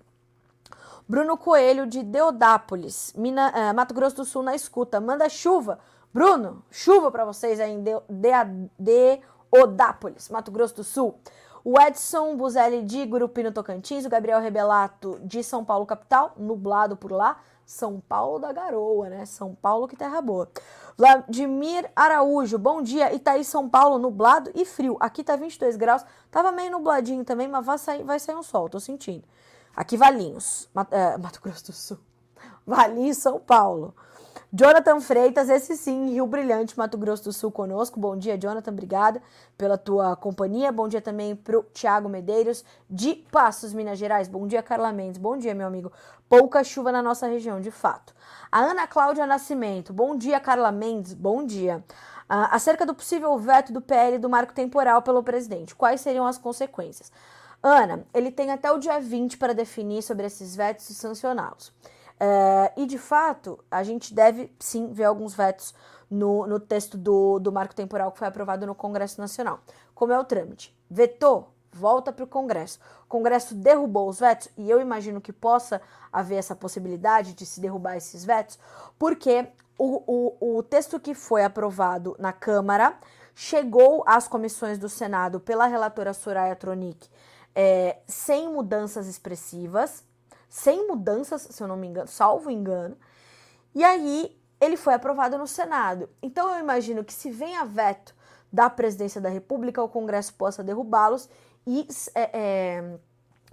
Bruno Coelho, de Deodápolis, Mina, uh, Mato Grosso do Sul, na escuta. Manda chuva. Bruno, chuva para vocês aí em Deodápolis, Mato Grosso do Sul o Edson Buzelli de Gurupino Tocantins, o Gabriel Rebelato de São Paulo capital, nublado por lá, São Paulo da Garoa, né? São Paulo que terra boa. Vladimir Araújo, bom dia. Itaí, São Paulo, nublado e frio. Aqui tá 22 graus, tava meio nubladinho também, mas vai sair, vai sair um sol, tô sentindo. Aqui Valinhos, Mato, é, Mato Grosso do Sul. (laughs) Valinhos, São Paulo. Jonathan Freitas, esse sim, Rio Brilhante, Mato Grosso do Sul conosco. Bom dia, Jonathan, obrigada pela tua companhia. Bom dia também pro Thiago Medeiros, de Passos, Minas Gerais. Bom dia, Carla Mendes. Bom dia, meu amigo. Pouca chuva na nossa região, de fato. A Ana Cláudia Nascimento. Bom dia, Carla Mendes. Bom dia. Uh, acerca do possível veto do PL do marco temporal pelo presidente, quais seriam as consequências? Ana, ele tem até o dia 20 para definir sobre esses vetos e sancioná-los. É, e de fato, a gente deve sim ver alguns vetos no, no texto do, do marco temporal que foi aprovado no Congresso Nacional. Como é o trâmite? Vetou? volta para o Congresso. O Congresso derrubou os vetos, e eu imagino que possa haver essa possibilidade de se derrubar esses vetos, porque o, o, o texto que foi aprovado na Câmara chegou às comissões do Senado pela relatora Soraya Tronic é, sem mudanças expressivas, sem mudanças, se eu não me engano, salvo engano, e aí ele foi aprovado no Senado. Então eu imagino que se vem a veto da presidência da República, o Congresso possa derrubá-los e é, é,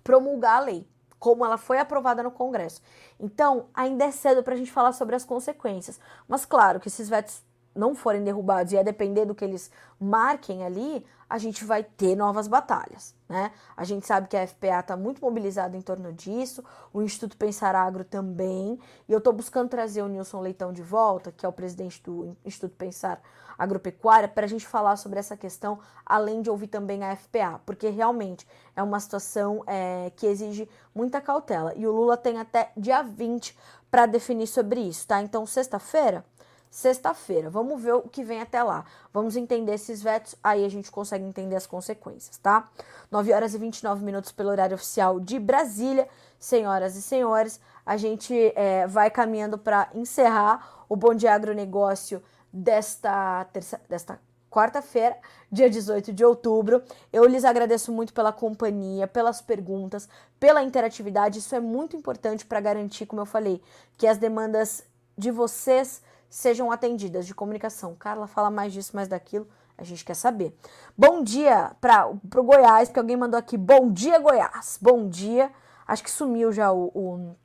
promulgar a lei, como ela foi aprovada no Congresso. Então, ainda é cedo para a gente falar sobre as consequências. Mas, claro, que esses vetos não forem derrubados e a depender do que eles marquem ali, a gente vai ter novas batalhas, né? A gente sabe que a FPA está muito mobilizada em torno disso, o Instituto Pensar Agro também, e eu estou buscando trazer o Nilson Leitão de volta, que é o presidente do Instituto Pensar Agropecuária, para a gente falar sobre essa questão, além de ouvir também a FPA, porque realmente é uma situação é, que exige muita cautela, e o Lula tem até dia 20 para definir sobre isso, tá? Então, sexta-feira sexta-feira. Vamos ver o que vem até lá. Vamos entender esses vetos, aí a gente consegue entender as consequências, tá? 9 horas e 29 minutos pelo horário oficial de Brasília. Senhoras e senhores, a gente é, vai caminhando para encerrar o Bom Dia Agronegócio desta, terça, desta quarta-feira, dia 18 de outubro. Eu lhes agradeço muito pela companhia, pelas perguntas, pela interatividade. Isso é muito importante para garantir, como eu falei, que as demandas de vocês sejam atendidas de comunicação. Carla fala mais disso, mais daquilo. A gente quer saber. Bom dia para o Goiás, porque alguém mandou aqui. Bom dia, Goiás. Bom dia. Acho que sumiu já o, o,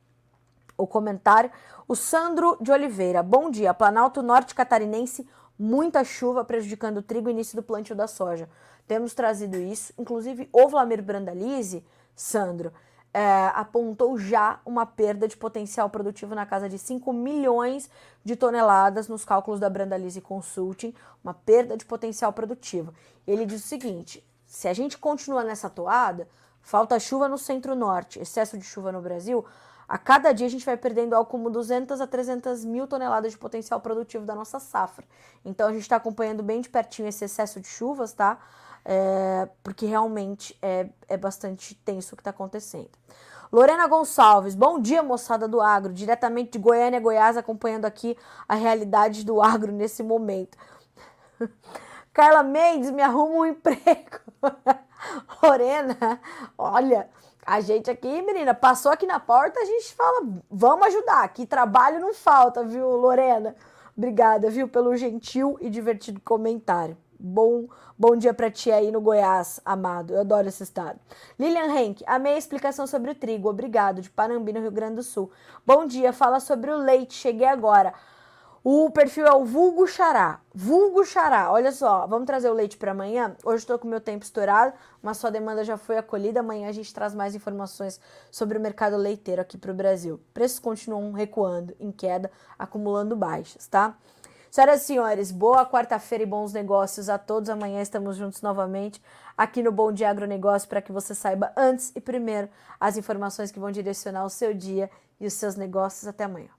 o comentário. O Sandro de Oliveira. Bom dia. Planalto Norte Catarinense. Muita chuva prejudicando o trigo e início do plantio da soja. Temos trazido isso. Inclusive, o Vlamir Brandalize, Sandro, é, apontou já uma perda de potencial produtivo na casa de 5 milhões de toneladas nos cálculos da Brandalise Consulting, uma perda de potencial produtivo. Ele diz o seguinte: se a gente continua nessa toada, falta chuva no centro-norte, excesso de chuva no Brasil, a cada dia a gente vai perdendo algo como 200 a 300 mil toneladas de potencial produtivo da nossa safra. Então a gente está acompanhando bem de pertinho esse excesso de chuvas, tá? É, porque realmente é, é bastante tenso o que está acontecendo. Lorena Gonçalves, bom dia, moçada do agro, diretamente de Goiânia, Goiás, acompanhando aqui a realidade do agro nesse momento. (laughs) Carla Mendes, me arruma um emprego. (laughs) Lorena, olha, a gente aqui, menina, passou aqui na porta, a gente fala, vamos ajudar, que trabalho não falta, viu, Lorena? Obrigada, viu, pelo gentil e divertido comentário. Bom, bom dia para ti aí no Goiás, amado. Eu adoro esse estado. Lilian Henk, amei a explicação sobre o trigo. Obrigado, de Panambi, no Rio Grande do Sul. Bom dia, fala sobre o leite. Cheguei agora. O perfil é o Vulgo Xará. Vulgo Xará. Olha só, vamos trazer o leite para amanhã. Hoje estou com meu tempo estourado, mas sua demanda já foi acolhida. Amanhã a gente traz mais informações sobre o mercado leiteiro aqui para o Brasil. Preços continuam recuando, em queda, acumulando baixas, tá? Senhoras e senhores, boa quarta-feira e bons negócios a todos. Amanhã estamos juntos novamente aqui no Bom Dia Agronegócio para que você saiba antes e primeiro as informações que vão direcionar o seu dia e os seus negócios. Até amanhã.